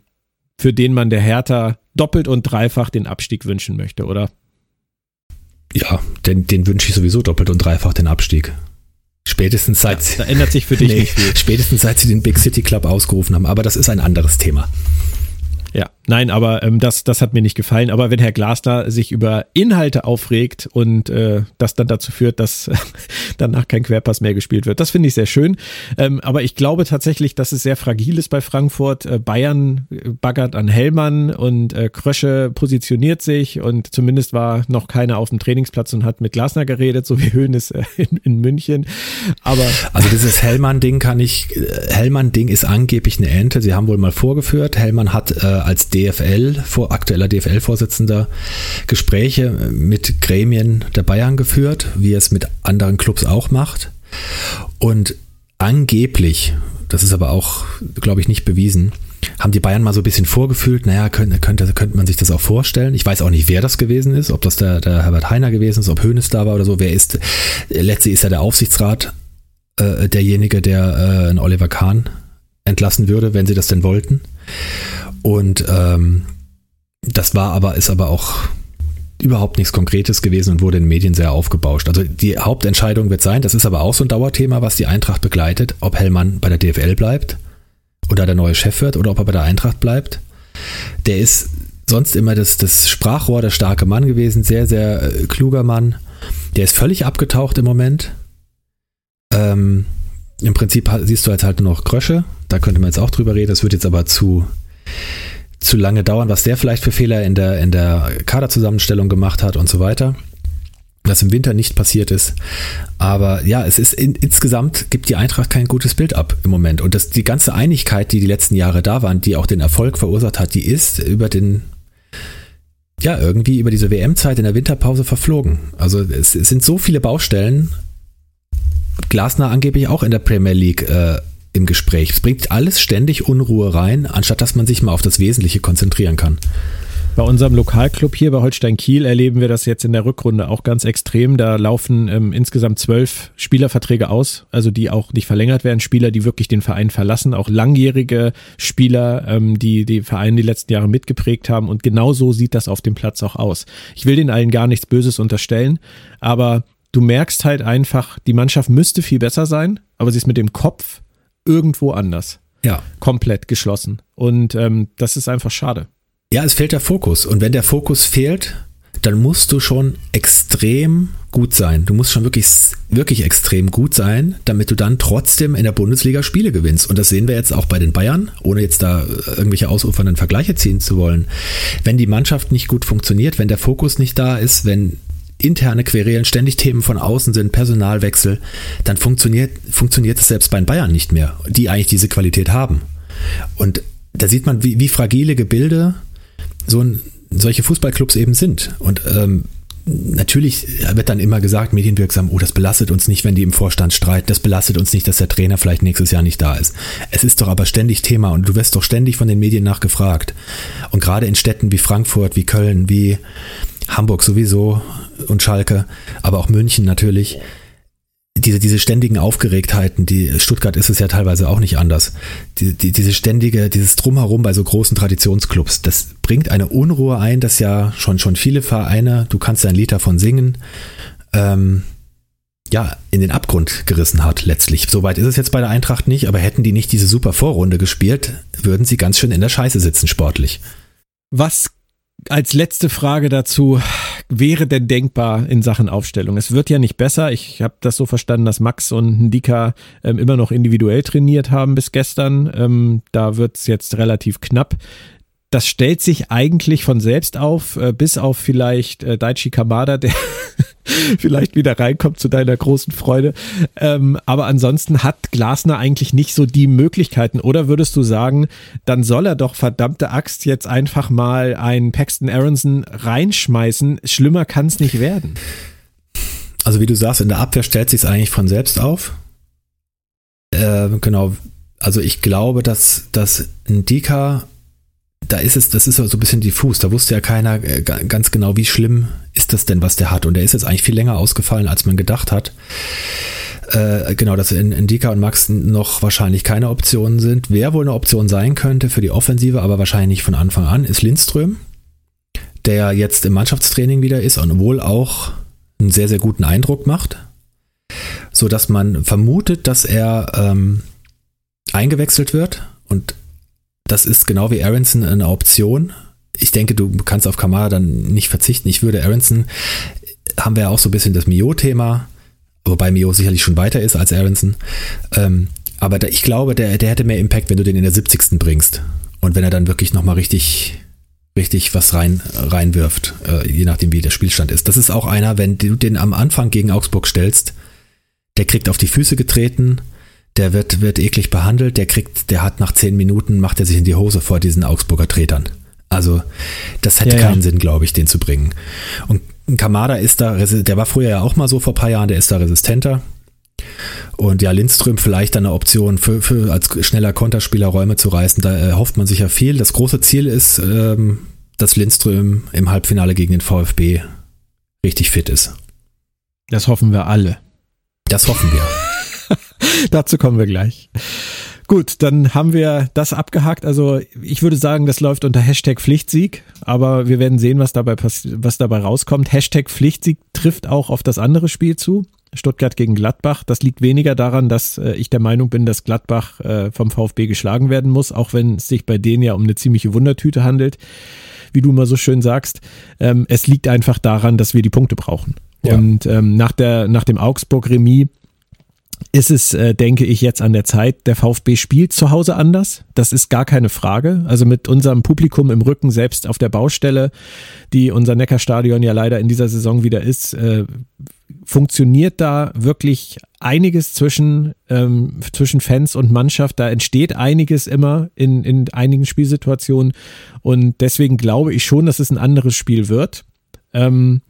für den man der Hertha doppelt und dreifach den Abstieg wünschen möchte, oder? Ja, den, den wünsche ich sowieso doppelt und dreifach den Abstieg. Spätestens seit. Ja, da ändert sich für dich nee, nicht viel. Spätestens seit sie den Big City Club ausgerufen haben. Aber das ist ein anderes Thema. Ja, nein, aber ähm, das, das hat mir nicht gefallen. Aber wenn Herr Glasner sich über Inhalte aufregt und äh, das dann dazu führt, dass danach kein Querpass mehr gespielt wird, das finde ich sehr schön. Ähm, aber ich glaube tatsächlich, dass es sehr fragil ist bei Frankfurt. Äh, Bayern äh, baggert an Hellmann und äh, Krösche positioniert sich und zumindest war noch keiner auf dem Trainingsplatz und hat mit Glasner geredet, so wie Höhnes äh, in, in München. Aber also dieses Hellmann-Ding kann ich, äh, Hellmann-Ding ist angeblich eine Ente. Sie haben wohl mal vorgeführt. Hellmann hat äh, als DFL, vor, aktueller DFL-Vorsitzender, Gespräche mit Gremien der Bayern geführt, wie er es mit anderen Clubs auch macht. Und angeblich, das ist aber auch, glaube ich, nicht bewiesen, haben die Bayern mal so ein bisschen vorgefühlt, naja, könnte, könnte, könnte man sich das auch vorstellen. Ich weiß auch nicht, wer das gewesen ist, ob das der, der Herbert Heiner gewesen ist, ob Hönes da war oder so. Wer ist, letztlich ist ja der Aufsichtsrat äh, derjenige, der äh, einen Oliver Kahn entlassen würde, wenn sie das denn wollten. Und ähm, das war aber, ist aber auch überhaupt nichts Konkretes gewesen und wurde in den Medien sehr aufgebauscht. Also die Hauptentscheidung wird sein, das ist aber auch so ein Dauerthema, was die Eintracht begleitet, ob Hellmann bei der DFL bleibt oder der neue Chef wird oder ob er bei der Eintracht bleibt. Der ist sonst immer das, das Sprachrohr, der starke Mann gewesen, sehr, sehr äh, kluger Mann. Der ist völlig abgetaucht im Moment. Ähm, Im Prinzip siehst du jetzt halt nur noch Krösche. Da könnte man jetzt auch drüber reden. Das wird jetzt aber zu zu lange dauern, was der vielleicht für Fehler in der, in der Kaderzusammenstellung gemacht hat und so weiter. Was im Winter nicht passiert ist. Aber ja, es ist in, insgesamt gibt die Eintracht kein gutes Bild ab im Moment. Und das, die ganze Einigkeit, die die letzten Jahre da waren, die auch den Erfolg verursacht hat, die ist über den, ja, irgendwie über diese WM-Zeit in der Winterpause verflogen. Also es, es sind so viele Baustellen. Glasner angeblich auch in der Premier League äh, im Gespräch. Es bringt alles ständig Unruhe rein, anstatt dass man sich mal auf das Wesentliche konzentrieren kann. Bei unserem Lokalclub hier bei Holstein Kiel erleben wir das jetzt in der Rückrunde auch ganz extrem. Da laufen ähm, insgesamt zwölf Spielerverträge aus, also die auch nicht verlängert werden. Spieler, die wirklich den Verein verlassen, auch langjährige Spieler, ähm, die die Verein die letzten Jahre mitgeprägt haben. Und genau so sieht das auf dem Platz auch aus. Ich will den allen gar nichts Böses unterstellen, aber du merkst halt einfach, die Mannschaft müsste viel besser sein, aber sie ist mit dem Kopf irgendwo anders. Ja. Komplett geschlossen. Und ähm, das ist einfach schade. Ja, es fehlt der Fokus. Und wenn der Fokus fehlt, dann musst du schon extrem gut sein. Du musst schon wirklich, wirklich extrem gut sein, damit du dann trotzdem in der Bundesliga Spiele gewinnst. Und das sehen wir jetzt auch bei den Bayern, ohne jetzt da irgendwelche ausufernden Vergleiche ziehen zu wollen. Wenn die Mannschaft nicht gut funktioniert, wenn der Fokus nicht da ist, wenn interne Querelen, ständig Themen von außen sind, Personalwechsel, dann funktioniert, funktioniert es selbst bei den Bayern nicht mehr, die eigentlich diese Qualität haben. Und da sieht man, wie, wie fragile Gebilde so ein, solche Fußballclubs eben sind. Und ähm, natürlich wird dann immer gesagt, medienwirksam, oh, das belastet uns nicht, wenn die im Vorstand streiten, das belastet uns nicht, dass der Trainer vielleicht nächstes Jahr nicht da ist. Es ist doch aber ständig Thema und du wirst doch ständig von den Medien nachgefragt. Und gerade in Städten wie Frankfurt, wie Köln, wie Hamburg sowieso und Schalke, aber auch München natürlich. Die diese, diese ständigen Aufgeregtheiten, die Stuttgart ist es ja teilweise auch nicht anders. Die, die, diese ständige, dieses Drumherum bei so großen Traditionsclubs, das bringt eine Unruhe ein, dass ja schon, schon viele Vereine, du kannst ja ein Lied davon singen, ähm, ja, in den Abgrund gerissen hat letztlich. Soweit ist es jetzt bei der Eintracht nicht, aber hätten die nicht diese super Vorrunde gespielt, würden sie ganz schön in der Scheiße sitzen sportlich. Was als letzte Frage dazu wäre denn denkbar in Sachen Aufstellung? Es wird ja nicht besser. Ich habe das so verstanden, dass Max und Ndika ähm, immer noch individuell trainiert haben bis gestern. Ähm, da wird es jetzt relativ knapp. Das stellt sich eigentlich von selbst auf, äh, bis auf vielleicht äh, Daichi Kamada, der vielleicht wieder reinkommt zu deiner großen Freude. Ähm, aber ansonsten hat Glasner eigentlich nicht so die Möglichkeiten. Oder würdest du sagen, dann soll er doch verdammte Axt jetzt einfach mal einen Paxton Aronson reinschmeißen? Schlimmer kann es nicht werden. Also wie du sagst, in der Abwehr stellt sich es eigentlich von selbst auf. Äh, genau. Also ich glaube, dass, dass ein Dika da ist es, das ist so ein bisschen diffus. Da wusste ja keiner äh, ganz genau, wie schlimm ist das denn, was der hat. Und der ist jetzt eigentlich viel länger ausgefallen, als man gedacht hat. Äh, genau, dass in, Indika und Max noch wahrscheinlich keine Optionen sind. Wer wohl eine Option sein könnte für die Offensive, aber wahrscheinlich nicht von Anfang an, ist Lindström, der jetzt im Mannschaftstraining wieder ist und wohl auch einen sehr, sehr guten Eindruck macht. So dass man vermutet, dass er ähm, eingewechselt wird und das ist genau wie Aronson eine Option. Ich denke, du kannst auf Kamara dann nicht verzichten. Ich würde Aronson, haben wir ja auch so ein bisschen das Mio-Thema, wobei Mio sicherlich schon weiter ist als Aronson. Ähm, aber da, ich glaube, der, der hätte mehr Impact, wenn du den in der 70. bringst. Und wenn er dann wirklich nochmal richtig, richtig was rein, reinwirft, äh, je nachdem wie der Spielstand ist. Das ist auch einer, wenn du den am Anfang gegen Augsburg stellst, der kriegt auf die Füße getreten, der wird, wird eklig behandelt, der kriegt, der hat nach zehn Minuten, macht er sich in die Hose vor diesen Augsburger Tretern. Also, das hätte ja, keinen ja. Sinn, glaube ich, den zu bringen. Und Kamada ist da, der war früher ja auch mal so vor ein paar Jahren, der ist da resistenter. Und ja, Lindström vielleicht eine Option für, für als schneller Konterspieler Räume zu reißen. Da erhofft man sich ja viel. Das große Ziel ist, ähm, dass Lindström im Halbfinale gegen den VfB richtig fit ist. Das hoffen wir alle. Das hoffen wir. Dazu kommen wir gleich. Gut, dann haben wir das abgehakt. Also ich würde sagen, das läuft unter Hashtag Pflichtsieg, aber wir werden sehen, was dabei, was dabei rauskommt. Hashtag Pflichtsieg trifft auch auf das andere Spiel zu. Stuttgart gegen Gladbach. Das liegt weniger daran, dass äh, ich der Meinung bin, dass Gladbach äh, vom VfB geschlagen werden muss, auch wenn es sich bei denen ja um eine ziemliche Wundertüte handelt, wie du mal so schön sagst. Ähm, es liegt einfach daran, dass wir die Punkte brauchen. Ja. Und ähm, nach, der, nach dem Augsburg-Remis ist es, äh, denke ich, jetzt an der Zeit. Der VfB spielt zu Hause anders. Das ist gar keine Frage. Also mit unserem Publikum im Rücken, selbst auf der Baustelle, die unser Neckarstadion ja leider in dieser Saison wieder ist, äh, funktioniert da wirklich einiges zwischen, ähm, zwischen Fans und Mannschaft. Da entsteht einiges immer in, in einigen Spielsituationen. Und deswegen glaube ich schon, dass es ein anderes Spiel wird. Ähm,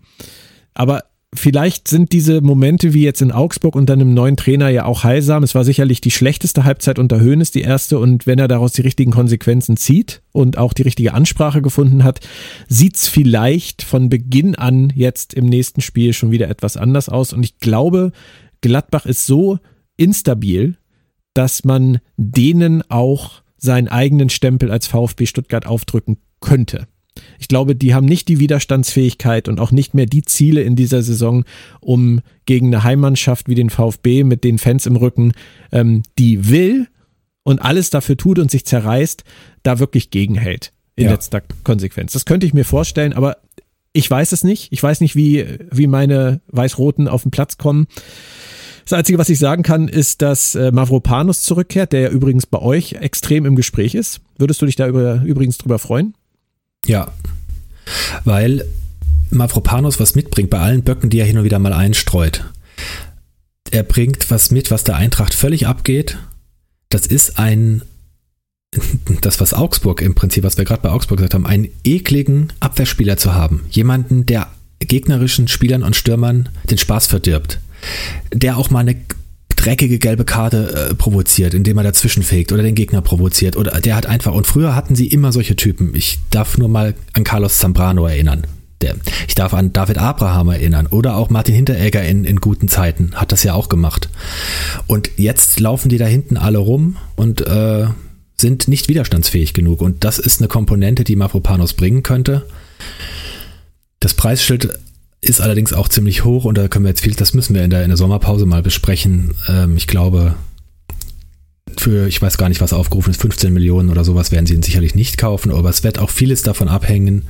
aber vielleicht sind diese Momente wie jetzt in Augsburg dann im neuen Trainer ja auch heilsam. Es war sicherlich die schlechteste Halbzeit unter Höhnes, die erste. Und wenn er daraus die richtigen Konsequenzen zieht und auch die richtige Ansprache gefunden hat, sieht's vielleicht von Beginn an jetzt im nächsten Spiel schon wieder etwas anders aus. Und ich glaube, Gladbach ist so instabil, dass man denen auch seinen eigenen Stempel als VfB Stuttgart aufdrücken könnte. Ich glaube, die haben nicht die Widerstandsfähigkeit und auch nicht mehr die Ziele in dieser Saison, um gegen eine Heimmannschaft wie den VfB mit den Fans im Rücken, ähm, die will und alles dafür tut und sich zerreißt, da wirklich gegenhält in ja. letzter Konsequenz. Das könnte ich mir vorstellen, aber ich weiß es nicht. Ich weiß nicht, wie, wie meine Weiß-Roten auf den Platz kommen. Das Einzige, was ich sagen kann, ist, dass äh, Mavropanos zurückkehrt, der ja übrigens bei euch extrem im Gespräch ist. Würdest du dich da über, übrigens drüber freuen? Ja, weil Mavropanos was mitbringt bei allen Böcken, die er hin und wieder mal einstreut. Er bringt was mit, was der Eintracht völlig abgeht. Das ist ein, das was Augsburg im Prinzip, was wir gerade bei Augsburg gesagt haben, einen ekligen Abwehrspieler zu haben. Jemanden, der gegnerischen Spielern und Stürmern den Spaß verdirbt. Der auch mal eine dreckige gelbe Karte äh, provoziert, indem er dazwischen fegt oder den Gegner provoziert. Oder der hat einfach, und früher hatten sie immer solche Typen. Ich darf nur mal an Carlos Zambrano erinnern. Der, ich darf an David Abraham erinnern oder auch Martin Hinteregger in, in guten Zeiten hat das ja auch gemacht. Und jetzt laufen die da hinten alle rum und äh, sind nicht widerstandsfähig genug. Und das ist eine Komponente, die Mavropanos bringen könnte. Das Preisschild ist allerdings auch ziemlich hoch und da können wir jetzt viel, das müssen wir in der, in der Sommerpause mal besprechen. Ähm, ich glaube, für, ich weiß gar nicht, was aufgerufen ist, 15 Millionen oder sowas werden sie ihn sicherlich nicht kaufen, aber es wird auch vieles davon abhängen,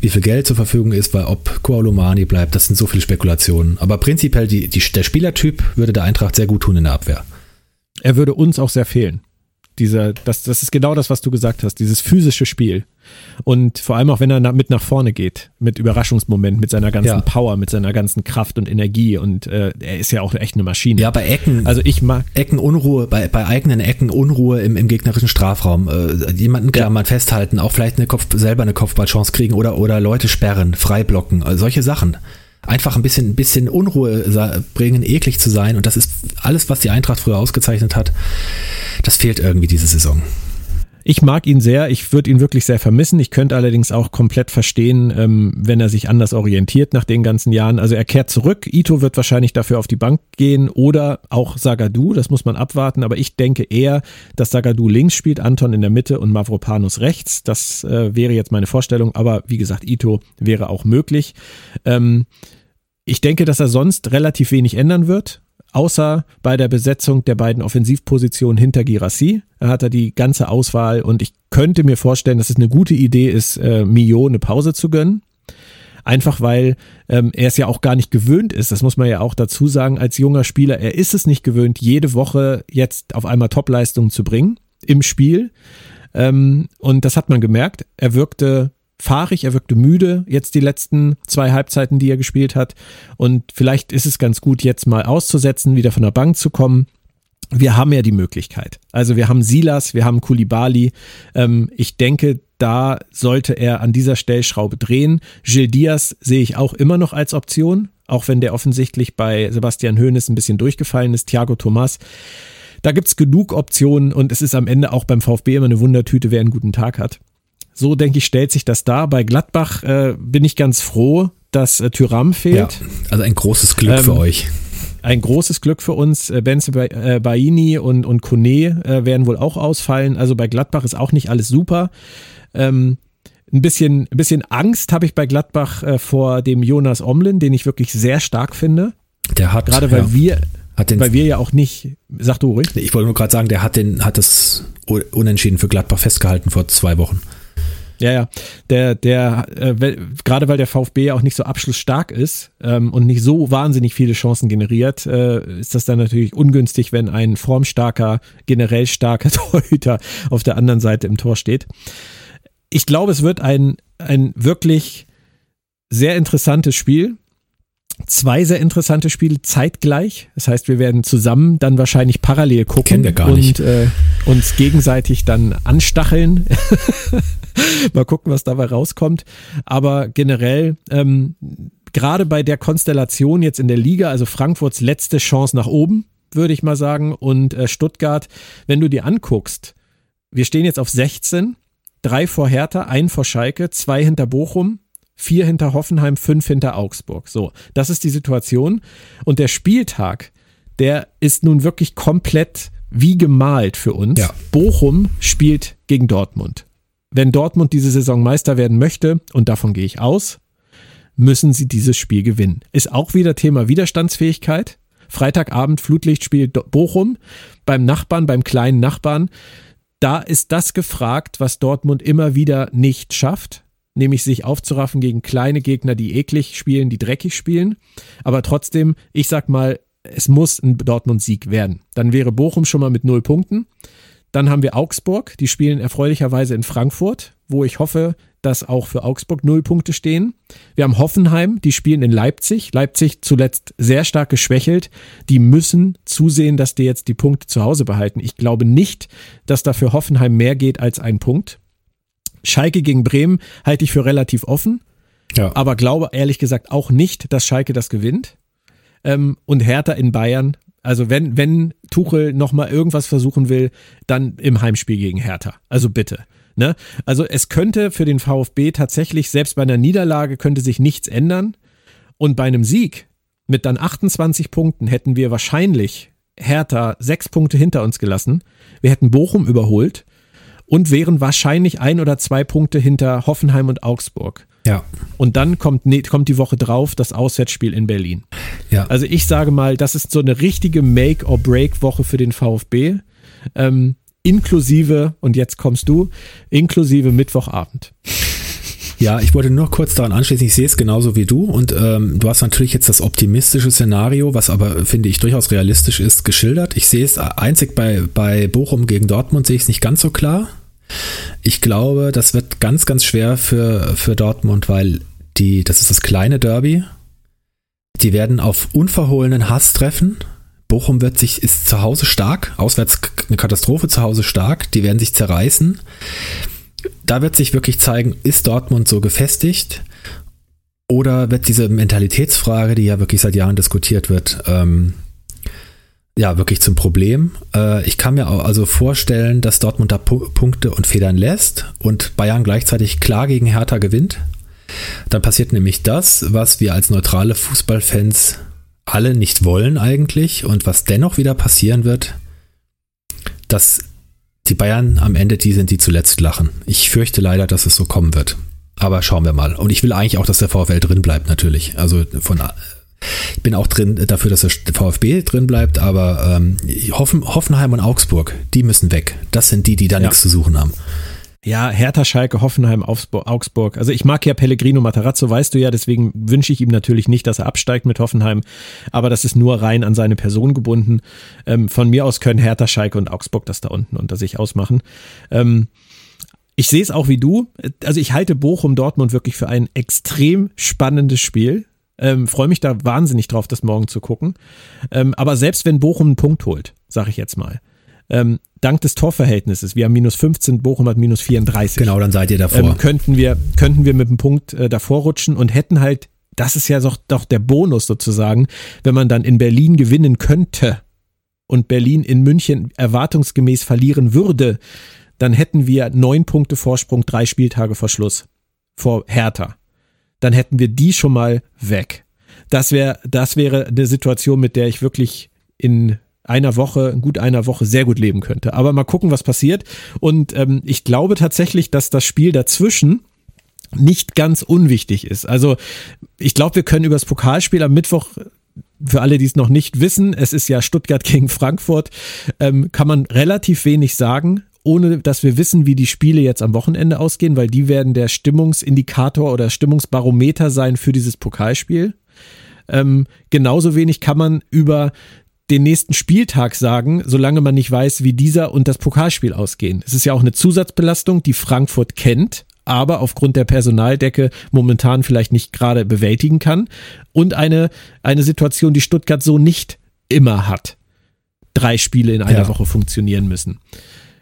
wie viel Geld zur Verfügung ist, weil ob Koalomani bleibt, das sind so viele Spekulationen. Aber prinzipiell, die, die, der Spielertyp würde der Eintracht sehr gut tun in der Abwehr. Er würde uns auch sehr fehlen dieser, das, das ist genau das, was du gesagt hast, dieses physische Spiel. Und vor allem auch, wenn er mit nach vorne geht, mit Überraschungsmoment, mit seiner ganzen ja. Power, mit seiner ganzen Kraft und Energie. Und äh, er ist ja auch echt eine Maschine. Ja, bei Ecken. Also ich mag. Ecken Unruhe, bei, bei eigenen Ecken Unruhe im, im gegnerischen Strafraum. Äh, jemanden klammern, ja. festhalten, auch vielleicht eine Kopf, selber eine Kopfballchance kriegen oder, oder Leute sperren, freiblocken, äh, solche Sachen einfach ein bisschen, ein bisschen Unruhe bringen, eklig zu sein. Und das ist alles, was die Eintracht früher ausgezeichnet hat. Das fehlt irgendwie diese Saison. Ich mag ihn sehr, ich würde ihn wirklich sehr vermissen. Ich könnte allerdings auch komplett verstehen, ähm, wenn er sich anders orientiert nach den ganzen Jahren. Also er kehrt zurück, Ito wird wahrscheinlich dafür auf die Bank gehen oder auch Sagadu, das muss man abwarten. Aber ich denke eher, dass Sagadu links spielt, Anton in der Mitte und Mavropanus rechts. Das äh, wäre jetzt meine Vorstellung, aber wie gesagt, Ito wäre auch möglich. Ähm, ich denke, dass er sonst relativ wenig ändern wird außer bei der Besetzung der beiden Offensivpositionen hinter Girassi. Da hat er die ganze Auswahl und ich könnte mir vorstellen, dass es eine gute Idee ist, äh, Mio eine Pause zu gönnen. Einfach weil ähm, er es ja auch gar nicht gewöhnt ist, das muss man ja auch dazu sagen, als junger Spieler, er ist es nicht gewöhnt, jede Woche jetzt auf einmal Topleistungen zu bringen im Spiel. Ähm, und das hat man gemerkt. Er wirkte fahrig, er wirkte müde jetzt die letzten zwei Halbzeiten, die er gespielt hat. Und vielleicht ist es ganz gut, jetzt mal auszusetzen, wieder von der Bank zu kommen. Wir haben ja die Möglichkeit. Also wir haben Silas, wir haben Kulibali. Ähm, ich denke, da sollte er an dieser Stellschraube drehen. Gil Diaz sehe ich auch immer noch als Option, auch wenn der offensichtlich bei Sebastian Hoeneß ein bisschen durchgefallen ist. Thiago Thomas. Da gibt's genug Optionen und es ist am Ende auch beim VfB immer eine Wundertüte, wer einen guten Tag hat. So denke ich, stellt sich das dar. Bei Gladbach äh, bin ich ganz froh, dass äh, Tyram fehlt. Ja, also ein großes Glück ähm, für euch. Ein großes Glück für uns. Äh, Benze äh, Baini und, und Kone äh, werden wohl auch ausfallen. Also bei Gladbach ist auch nicht alles super. Ähm, ein bisschen, ein bisschen Angst habe ich bei Gladbach äh, vor dem Jonas Omlin, den ich wirklich sehr stark finde. Der hat gerade weil ja, wir hat den, weil wir ja auch nicht, sag du ruhig. Ich wollte nur gerade sagen, der hat den hat das Unentschieden für Gladbach festgehalten vor zwei Wochen. Ja, ja. Der, der, äh, gerade weil der VfB ja auch nicht so abschlussstark ist ähm, und nicht so wahnsinnig viele Chancen generiert, äh, ist das dann natürlich ungünstig, wenn ein formstarker, generell starker Torhüter auf der anderen Seite im Tor steht. Ich glaube, es wird ein, ein wirklich sehr interessantes Spiel. Zwei sehr interessante Spiele zeitgleich. Das heißt, wir werden zusammen dann wahrscheinlich parallel gucken Kennen wir gar und nicht. Äh, uns gegenseitig dann anstacheln. Mal gucken, was dabei rauskommt. Aber generell, ähm, gerade bei der Konstellation jetzt in der Liga, also Frankfurts letzte Chance nach oben, würde ich mal sagen, und äh, Stuttgart, wenn du dir anguckst, wir stehen jetzt auf 16, drei vor Hertha, ein vor Schalke, zwei hinter Bochum, vier hinter Hoffenheim, fünf hinter Augsburg. So, das ist die Situation. Und der Spieltag, der ist nun wirklich komplett wie gemalt für uns. Ja. Bochum spielt gegen Dortmund. Wenn Dortmund diese Saison Meister werden möchte, und davon gehe ich aus, müssen sie dieses Spiel gewinnen. Ist auch wieder Thema Widerstandsfähigkeit. Freitagabend Flutlichtspiel Bochum beim Nachbarn, beim kleinen Nachbarn. Da ist das gefragt, was Dortmund immer wieder nicht schafft, nämlich sich aufzuraffen gegen kleine Gegner, die eklig spielen, die dreckig spielen. Aber trotzdem, ich sag mal, es muss ein Dortmund-Sieg werden. Dann wäre Bochum schon mal mit null Punkten. Dann haben wir Augsburg, die spielen erfreulicherweise in Frankfurt, wo ich hoffe, dass auch für Augsburg null Punkte stehen. Wir haben Hoffenheim, die spielen in Leipzig. Leipzig zuletzt sehr stark geschwächelt. Die müssen zusehen, dass die jetzt die Punkte zu Hause behalten. Ich glaube nicht, dass da für Hoffenheim mehr geht als ein Punkt. Schalke gegen Bremen halte ich für relativ offen. Ja. Aber glaube ehrlich gesagt auch nicht, dass Schalke das gewinnt. Ähm, und Hertha in Bayern also wenn, wenn Tuchel nochmal irgendwas versuchen will, dann im Heimspiel gegen Hertha. Also bitte. Ne? Also es könnte für den VfB tatsächlich, selbst bei einer Niederlage, könnte sich nichts ändern. Und bei einem Sieg mit dann 28 Punkten hätten wir wahrscheinlich Hertha sechs Punkte hinter uns gelassen. Wir hätten Bochum überholt und wären wahrscheinlich ein oder zwei Punkte hinter Hoffenheim und Augsburg. Ja. Und dann kommt, nee, kommt die Woche drauf das Auswärtsspiel in Berlin. Ja. Also ich sage mal, das ist so eine richtige Make-or-Break-Woche für den VfB. Ähm, inklusive, und jetzt kommst du, inklusive Mittwochabend. Ja, ich wollte nur kurz daran anschließen, ich sehe es genauso wie du und ähm, du hast natürlich jetzt das optimistische Szenario, was aber, finde ich, durchaus realistisch ist, geschildert. Ich sehe es einzig bei, bei Bochum gegen Dortmund, sehe ich es nicht ganz so klar. Ich glaube, das wird ganz, ganz schwer für, für Dortmund, weil die, das ist das kleine Derby. Die werden auf unverhohlenen Hass treffen. Bochum wird sich, ist zu Hause stark, auswärts eine Katastrophe, zu Hause stark. Die werden sich zerreißen da wird sich wirklich zeigen, ist Dortmund so gefestigt oder wird diese Mentalitätsfrage, die ja wirklich seit Jahren diskutiert wird, ähm, ja, wirklich zum Problem. Äh, ich kann mir also vorstellen, dass Dortmund da Punkte und Federn lässt und Bayern gleichzeitig klar gegen Hertha gewinnt. Dann passiert nämlich das, was wir als neutrale Fußballfans alle nicht wollen eigentlich und was dennoch wieder passieren wird, dass die Bayern am Ende die sind, die zuletzt lachen. Ich fürchte leider, dass es so kommen wird. Aber schauen wir mal. Und ich will eigentlich auch, dass der VfL drin bleibt, natürlich. Also von ich bin auch drin dafür, dass der VfB drin bleibt, aber ähm, Hoffen, Hoffenheim und Augsburg, die müssen weg. Das sind die, die da ja. nichts zu suchen haben. Ja, Hertha, Schalke, Hoffenheim, Augsburg. Also ich mag ja Pellegrino Matarazzo, weißt du ja, deswegen wünsche ich ihm natürlich nicht, dass er absteigt mit Hoffenheim, aber das ist nur rein an seine Person gebunden. Ähm, von mir aus können Hertha, Schalke und Augsburg das da unten unter sich ausmachen. Ähm, ich sehe es auch wie du. Also ich halte Bochum Dortmund wirklich für ein extrem spannendes Spiel. Ähm, Freue mich da wahnsinnig drauf, das morgen zu gucken. Ähm, aber selbst wenn Bochum einen Punkt holt, sage ich jetzt mal, ähm, dank des Torverhältnisses, wir haben minus 15, Bochum hat minus 34. Genau, dann seid ihr davor. Ähm, könnten wir, könnten wir mit dem Punkt äh, davor rutschen und hätten halt, das ist ja doch, doch der Bonus sozusagen, wenn man dann in Berlin gewinnen könnte und Berlin in München erwartungsgemäß verlieren würde, dann hätten wir neun Punkte Vorsprung, drei Spieltage vor Schluss vor Hertha. Dann hätten wir die schon mal weg. Das wäre, das wäre eine Situation, mit der ich wirklich in einer Woche, gut einer Woche sehr gut leben könnte. Aber mal gucken, was passiert. Und ähm, ich glaube tatsächlich, dass das Spiel dazwischen nicht ganz unwichtig ist. Also ich glaube, wir können über das Pokalspiel am Mittwoch für alle, die es noch nicht wissen, es ist ja Stuttgart gegen Frankfurt, ähm, kann man relativ wenig sagen, ohne dass wir wissen, wie die Spiele jetzt am Wochenende ausgehen, weil die werden der Stimmungsindikator oder Stimmungsbarometer sein für dieses Pokalspiel. Ähm, genauso wenig kann man über den nächsten Spieltag sagen, solange man nicht weiß, wie dieser und das Pokalspiel ausgehen. Es ist ja auch eine Zusatzbelastung, die Frankfurt kennt, aber aufgrund der Personaldecke momentan vielleicht nicht gerade bewältigen kann. Und eine, eine Situation, die Stuttgart so nicht immer hat. Drei Spiele in einer ja. Woche funktionieren müssen.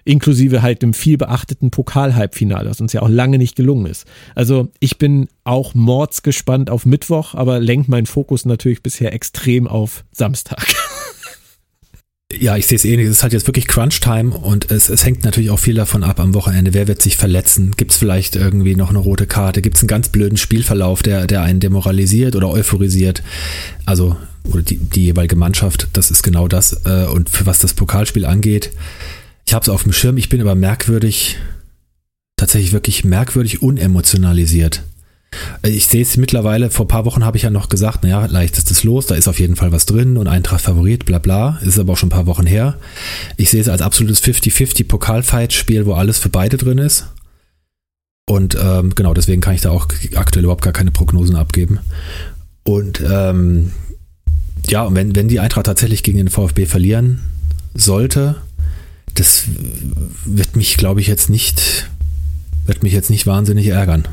Inklusive halt dem viel beachteten Pokal-Halbfinale, was uns ja auch lange nicht gelungen ist. Also ich bin auch mordsgespannt auf Mittwoch, aber lenkt meinen Fokus natürlich bisher extrem auf Samstag. Ja, ich sehe es ähnlich. Es ist halt jetzt wirklich Crunch-Time und es, es hängt natürlich auch viel davon ab am Wochenende. Wer wird sich verletzen? Gibt es vielleicht irgendwie noch eine rote Karte? Gibt es einen ganz blöden Spielverlauf, der, der einen demoralisiert oder euphorisiert? Also, oder die, die jeweilige Mannschaft, das ist genau das. Äh, und für was das Pokalspiel angeht, ich habe es auf dem Schirm, ich bin aber merkwürdig, tatsächlich wirklich merkwürdig unemotionalisiert. Äh, ich sehe es mittlerweile, vor ein paar Wochen habe ich ja noch gesagt, naja, leicht ist es los, da ist auf jeden Fall was drin und Eintracht Favorit, bla bla. Ist aber auch schon ein paar Wochen her. Ich sehe es als absolutes 50-50 Pokalfight-Spiel, wo alles für beide drin ist. Und ähm, genau, deswegen kann ich da auch aktuell überhaupt gar keine Prognosen abgeben. Und ähm, ja, und wenn, wenn die Eintracht tatsächlich gegen den VfB verlieren sollte, das wird mich, glaube ich, jetzt nicht, wird mich jetzt nicht wahnsinnig ärgern.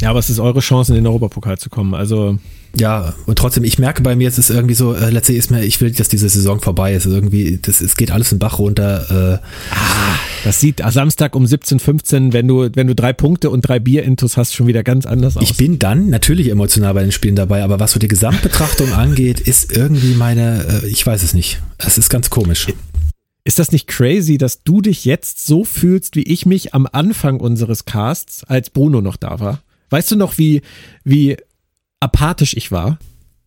Ja, aber es ist eure Chance, in den Europapokal zu kommen. Also ja, und trotzdem, ich merke bei mir, es ist irgendwie so, äh, letztlich ist mir, ich will, dass diese Saison vorbei ist. Irgendwie, das, es geht alles in Bach runter. Äh. Ah, das sieht Samstag um 17.15 wenn du, wenn du drei Punkte und drei Bier-Intus hast, schon wieder ganz anders aus. Ich bin dann natürlich emotional bei den Spielen dabei, aber was so die Gesamtbetrachtung angeht, ist irgendwie meine, äh, ich weiß es nicht. Es ist ganz komisch Ist das nicht crazy, dass du dich jetzt so fühlst, wie ich mich am Anfang unseres Casts, als Bruno noch da war? Weißt du noch, wie, wie apathisch ich war?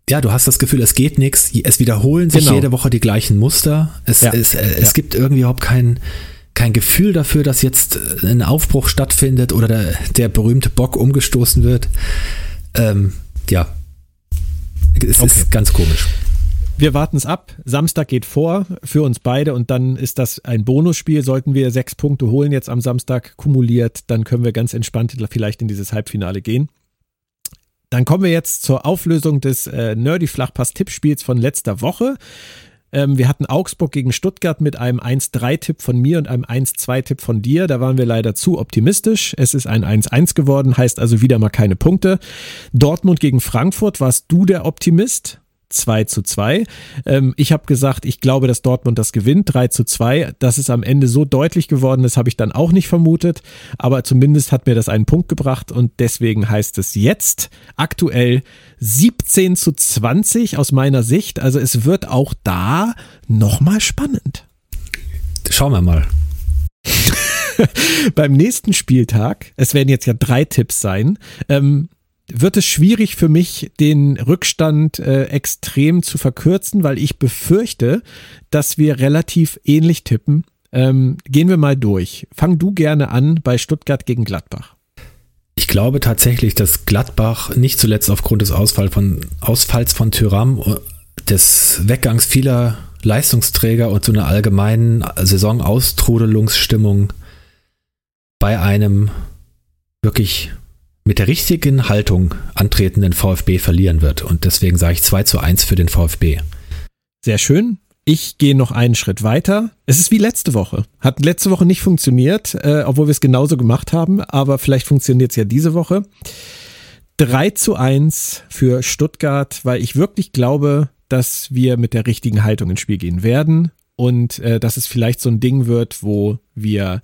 Ja, du hast das Gefühl, es geht nichts. Es wiederholen sich Genau. jede Woche die gleichen Muster. Es, Ja. es, äh, es Ja. gibt irgendwie überhaupt kein, kein Gefühl dafür, dass jetzt äh, ein Aufbruch stattfindet oder der, der berühmte Bock umgestoßen wird. Ähm, ja. Es Okay. ist ganz komisch. Wir warten es ab. Samstag geht vor für uns beide und dann ist das ein Bonusspiel. Sollten wir sechs Punkte holen jetzt am Samstag kumuliert, dann können wir ganz entspannt vielleicht in dieses Halbfinale gehen. Dann kommen wir jetzt zur Auflösung des äh, Nerdy Flachpass Tippspiels von letzter Woche. Ähm, wir hatten Augsburg gegen Stuttgart mit einem 1-3-Tipp von mir und einem 1-2-Tipp von dir. Da waren wir leider zu optimistisch. Es ist ein 1-1 geworden, heißt also wieder mal keine Punkte. Dortmund gegen Frankfurt, warst du der Optimist? 2 zu 2. Ähm, ich habe gesagt, ich glaube, dass Dortmund das gewinnt, 3 zu 2. Dass es am Ende so deutlich geworden ist, habe ich dann auch nicht vermutet. Aber zumindest hat mir das einen Punkt gebracht und deswegen heißt es jetzt aktuell 17 zu 20 aus meiner Sicht. Also es wird auch da nochmal spannend. Schauen wir mal. Beim nächsten Spieltag, es werden jetzt ja drei Tipps sein, ähm, wird es schwierig für mich, den Rückstand äh, extrem zu verkürzen, weil ich befürchte, dass wir relativ ähnlich tippen. Ähm, gehen wir mal durch. Fang du gerne an bei Stuttgart gegen Gladbach. Ich glaube tatsächlich, dass Gladbach nicht zuletzt aufgrund des Ausfall von, Ausfalls von Tyram, äh, des Weggangs vieler Leistungsträger und so einer allgemeinen Saisonaustrudelungsstimmung bei einem wirklich mit der richtigen Haltung antretenden VfB verlieren wird. Und deswegen sage ich 2 zu 1 für den VfB. Sehr schön. Ich gehe noch einen Schritt weiter. Es ist wie letzte Woche. Hat letzte Woche nicht funktioniert, äh, obwohl wir es genauso gemacht haben, aber vielleicht funktioniert es ja diese Woche. 3 zu 1 für Stuttgart, weil ich wirklich glaube, dass wir mit der richtigen Haltung ins Spiel gehen werden und äh, dass es vielleicht so ein Ding wird, wo wir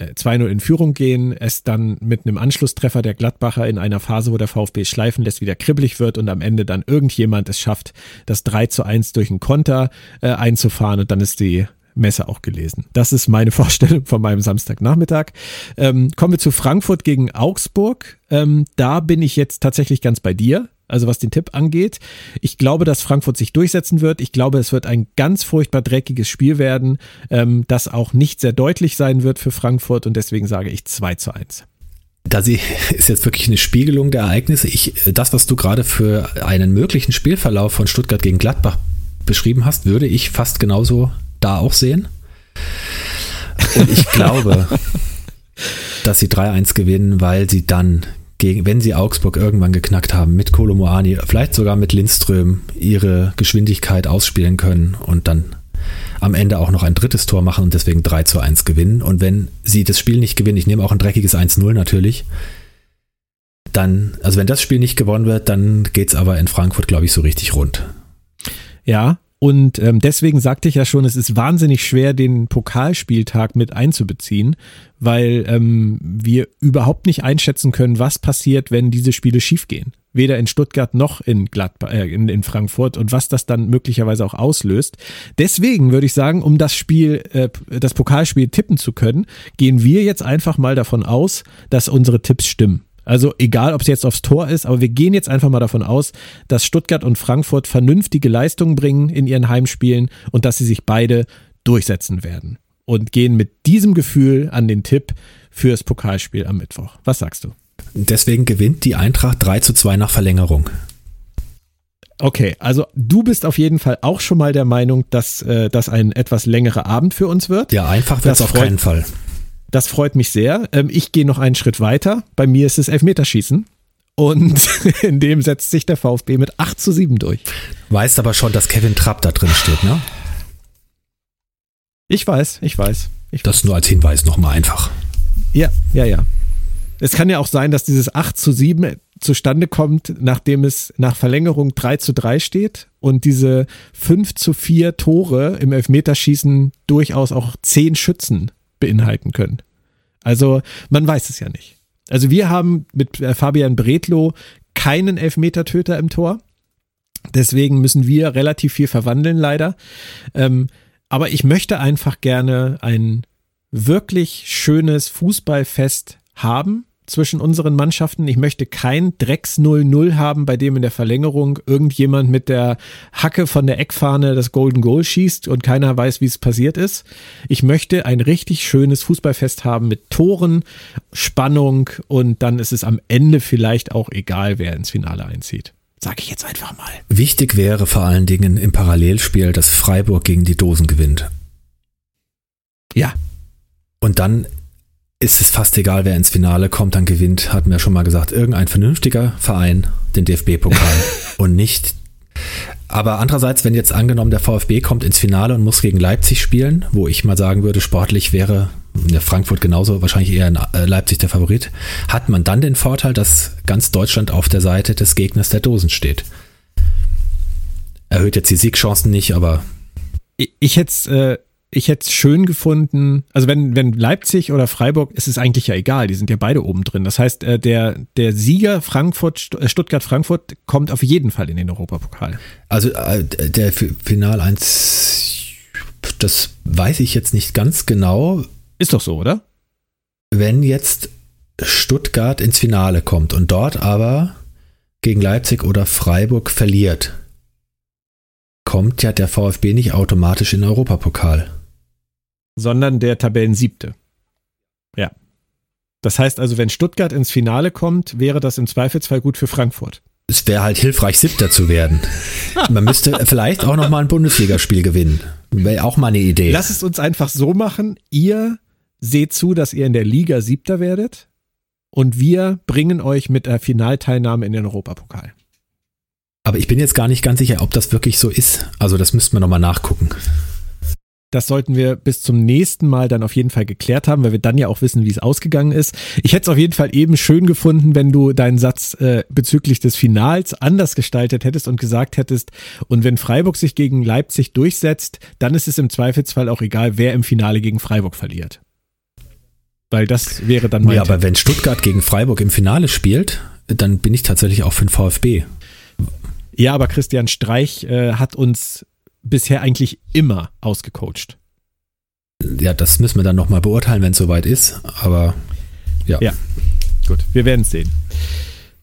2-0 in Führung gehen, es dann mit einem Anschlusstreffer der Gladbacher in einer Phase, wo der VfB schleifen lässt, wieder kribbelig wird und am Ende dann irgendjemand es schafft, das 3 zu 1 durch einen Konter äh, einzufahren und dann ist die Messe auch gelesen. Das ist meine Vorstellung von meinem Samstagnachmittag. Ähm, kommen wir zu Frankfurt gegen Augsburg. Ähm, da bin ich jetzt tatsächlich ganz bei dir. Also was den Tipp angeht. Ich glaube, dass Frankfurt sich durchsetzen wird. Ich glaube, es wird ein ganz furchtbar dreckiges Spiel werden, ähm, das auch nicht sehr deutlich sein wird für Frankfurt und deswegen sage ich 2 zu 1. Da sie ist jetzt wirklich eine Spiegelung der Ereignisse. Ich, das, was du gerade für einen möglichen Spielverlauf von Stuttgart gegen Gladbach beschrieben hast, würde ich fast genauso da auch sehen. Und ich glaube, dass sie 3-1 gewinnen, weil sie dann gegen, wenn sie Augsburg irgendwann geknackt haben, mit Kolomoani, vielleicht sogar mit Lindström, ihre Geschwindigkeit ausspielen können und dann am Ende auch noch ein drittes Tor machen und deswegen 3 zu 1 gewinnen. Und wenn sie das Spiel nicht gewinnen, ich nehme auch ein dreckiges 1-0 natürlich, dann, also wenn das Spiel nicht gewonnen wird, dann geht es aber in Frankfurt, glaube ich, so richtig rund. Ja, und ähm, deswegen sagte ich ja schon, es ist wahnsinnig schwer, den Pokalspieltag mit einzubeziehen, weil ähm, wir überhaupt nicht einschätzen können, was passiert, wenn diese Spiele schiefgehen. Weder in Stuttgart noch in Gladbach, äh, in, in Frankfurt und was das dann möglicherweise auch auslöst. Deswegen würde ich sagen, um das Spiel, äh, das Pokalspiel tippen zu können, gehen wir jetzt einfach mal davon aus, dass unsere Tipps stimmen. Also egal, ob es jetzt aufs Tor ist, aber wir gehen jetzt einfach mal davon aus, dass Stuttgart und Frankfurt vernünftige Leistungen bringen in ihren Heimspielen und dass sie sich beide durchsetzen werden. Und gehen mit diesem Gefühl an den Tipp fürs Pokalspiel am Mittwoch. Was sagst du? Deswegen gewinnt die Eintracht 3 zu 2 nach Verlängerung. Okay, also du bist auf jeden Fall auch schon mal der Meinung, dass äh, das ein etwas längerer Abend für uns wird. Ja, einfach wird es auf keinen Fall. Das freut mich sehr. Ähm, ich gehe noch einen Schritt weiter. Bei mir ist es Elfmeterschießen. Und in dem setzt sich der VfB mit 8 zu 7 durch. Weißt aber schon, dass Kevin Trapp da drin steht, ne? Ich weiß, ich weiß. Ich Das nur als Hinweis nochmal einfach. Ja, ja, ja. Es kann ja auch sein, dass dieses 8 zu 7 zustande kommt, nachdem es nach Verlängerung 3 zu 3 steht und diese 5 zu 4 Tore im Elfmeterschießen durchaus auch 10 Schützen beinhalten können. Also man weiß es ja nicht. Also wir haben mit äh, Fabian Bredlow keinen Elfmetertöter im Tor. Deswegen müssen wir relativ viel verwandeln, leider. Ähm, aber ich möchte einfach gerne ein wirklich schönes Fußballfest haben zwischen unseren Mannschaften. Ich möchte kein Drecks 0-0 haben, bei dem in der Verlängerung irgendjemand mit der Hacke von der Eckfahne das Golden Goal schießt und keiner weiß, wie es passiert ist. Ich möchte ein richtig schönes Fußballfest haben mit Toren, Spannung und dann ist es am Ende vielleicht auch egal, wer ins Finale einzieht. Sag ich jetzt einfach mal. Wichtig wäre vor allen Dingen im Parallelspiel, dass Freiburg gegen die Dosen gewinnt. Ja. Und dann ist es fast egal, wer ins Finale kommt, dann gewinnt, hatten wir schon mal gesagt, irgendein vernünftiger Verein den DFB-Pokal und nicht. Aber andererseits, wenn jetzt angenommen der VfB kommt ins Finale und muss gegen Leipzig spielen, wo ich mal sagen würde, sportlich wäre Frankfurt genauso, wahrscheinlich eher in äh, Leipzig der Favorit, hat man dann den Vorteil, dass ganz Deutschland auf der Seite des Gegners der Dosen steht. Erhöht jetzt die Siegchancen nicht, aber. Ich, hätte äh, ich hätte es schön gefunden, also wenn, wenn Leipzig oder Freiburg, ist es eigentlich ja egal, die sind ja beide oben drin. Das heißt, äh, der, der Sieger Frankfurt, äh, Stuttgart-Frankfurt kommt auf jeden Fall in den Europapokal. Also äh, der Final 1, das weiß ich jetzt nicht ganz genau. Ist doch so, oder? Wenn jetzt Stuttgart ins Finale kommt und dort aber gegen Leipzig oder Freiburg verliert, kommt ja der VfB nicht automatisch in den Europapokal sondern der Tabellensiebte. Ja. Das heißt also, wenn Stuttgart ins Finale kommt, wäre das im Zweifelsfall gut für Frankfurt. Es wäre halt hilfreich, Siebter zu werden. Man müsste vielleicht auch noch mal ein Bundesligaspiel gewinnen. Wäre auch mal eine Idee. Lass es uns einfach so machen. Ihr seht zu, dass ihr in der Liga Siebter werdet und wir bringen euch mit der Finalteilnahme in den Europapokal. Aber ich bin jetzt gar nicht ganz sicher, ob das wirklich so ist. Also das müssten wir noch mal nachgucken. Das sollten wir bis zum nächsten Mal dann auf jeden Fall geklärt haben, weil wir dann ja auch wissen, wie es ausgegangen ist. Ich hätte es auf jeden Fall eben schön gefunden, wenn du deinen Satz äh, bezüglich des Finals anders gestaltet hättest und gesagt hättest, und wenn Freiburg sich gegen Leipzig durchsetzt, dann ist es im Zweifelsfall auch egal, wer im Finale gegen Freiburg verliert. Weil das wäre dann mein Ja, Tipp. aber wenn Stuttgart gegen Freiburg im Finale spielt, dann bin ich tatsächlich auch für den VfB. Ja, aber Christian Streich äh, hat uns bisher eigentlich immer ausgecoacht. Ja, das müssen wir dann nochmal beurteilen, wenn es soweit ist. Aber ja. Ja, gut, wir werden es sehen.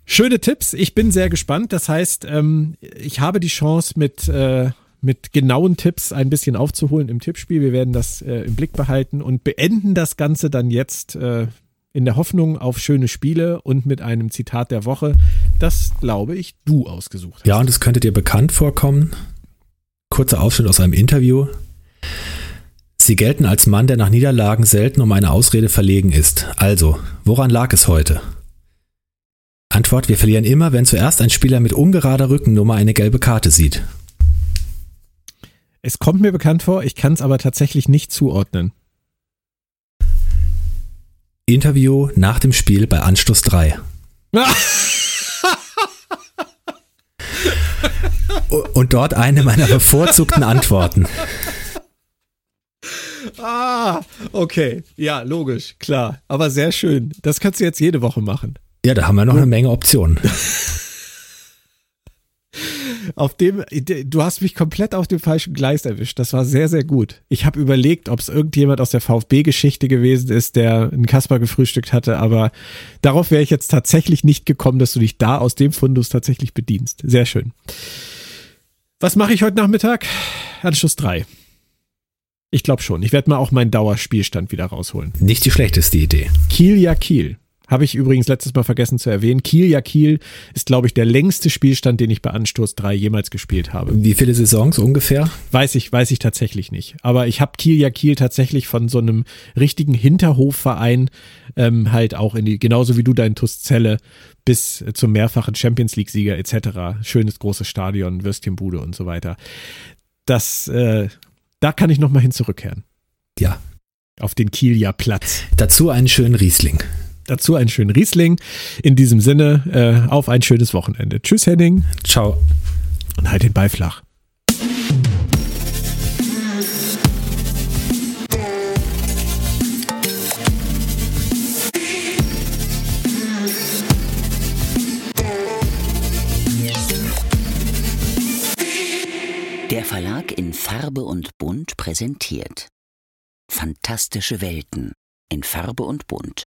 Schöne Tipps. Ich bin sehr gespannt. Das heißt, ähm, ich habe die Chance, mit, äh, mit genauen Tipps ein bisschen aufzuholen im Tippspiel. Wir werden das äh, im Blick behalten und beenden das Ganze dann jetzt äh, in der Hoffnung auf schöne Spiele und mit einem Zitat der Woche, das, glaube ich, du ausgesucht hast. Ja, und es könnte dir bekannt vorkommen kurzer Ausschnitt aus einem Interview. Sie gelten als Mann, der nach Niederlagen selten um eine Ausrede verlegen ist. Also, woran lag es heute? Antwort, wir verlieren immer, wenn zuerst ein Spieler mit ungerader Rückennummer eine gelbe Karte sieht. Es kommt mir bekannt vor, ich kann es aber tatsächlich nicht zuordnen. Interview nach dem Spiel bei Anstoß 3. Und dort eine meiner bevorzugten Antworten. Ah, okay. Ja, logisch, klar. Aber sehr schön. Das kannst du jetzt jede Woche machen. Ja, da haben wir noch eine Menge Optionen. auf dem, du hast mich komplett auf dem falschen Gleis erwischt. Das war sehr, sehr gut. Ich habe überlegt, ob es irgendjemand aus der VfB-Geschichte gewesen ist, der einen Kasper gefrühstückt hatte, aber darauf wäre ich jetzt tatsächlich nicht gekommen, dass du dich da aus dem Fundus tatsächlich bedienst. Sehr schön. Was mache ich heute Nachmittag? Anschluss 3. Ich glaube schon. Ich werde mal auch meinen Dauerspielstand wieder rausholen. Nicht die schlechteste Idee. Kiel ja Kiel. Habe ich übrigens letztes Mal vergessen zu erwähnen. Kiel ja Kiel ist, glaube ich, der längste Spielstand, den ich bei Anstoß 3 jemals gespielt habe. Wie viele Saisons ungefähr? Weiß ich, weiß ich tatsächlich nicht. Aber ich habe Kiel ja Kiel tatsächlich von so einem richtigen Hinterhofverein ähm, halt auch in die, genauso wie du dein Tuszelle, bis zum mehrfachen Champions League-Sieger etc. Schönes großes Stadion, Würstchenbude und so weiter. Das, äh, da kann ich nochmal hin zurückkehren. Ja. Auf den Kieler Platz. Dazu einen schönen Riesling. Dazu einen schönen Riesling. In diesem Sinne, äh, auf ein schönes Wochenende. Tschüss, Henning. Ciao. Und halt den Ball flach. Verlag in Farbe und Bunt präsentiert. Fantastische Welten in Farbe und Bunt.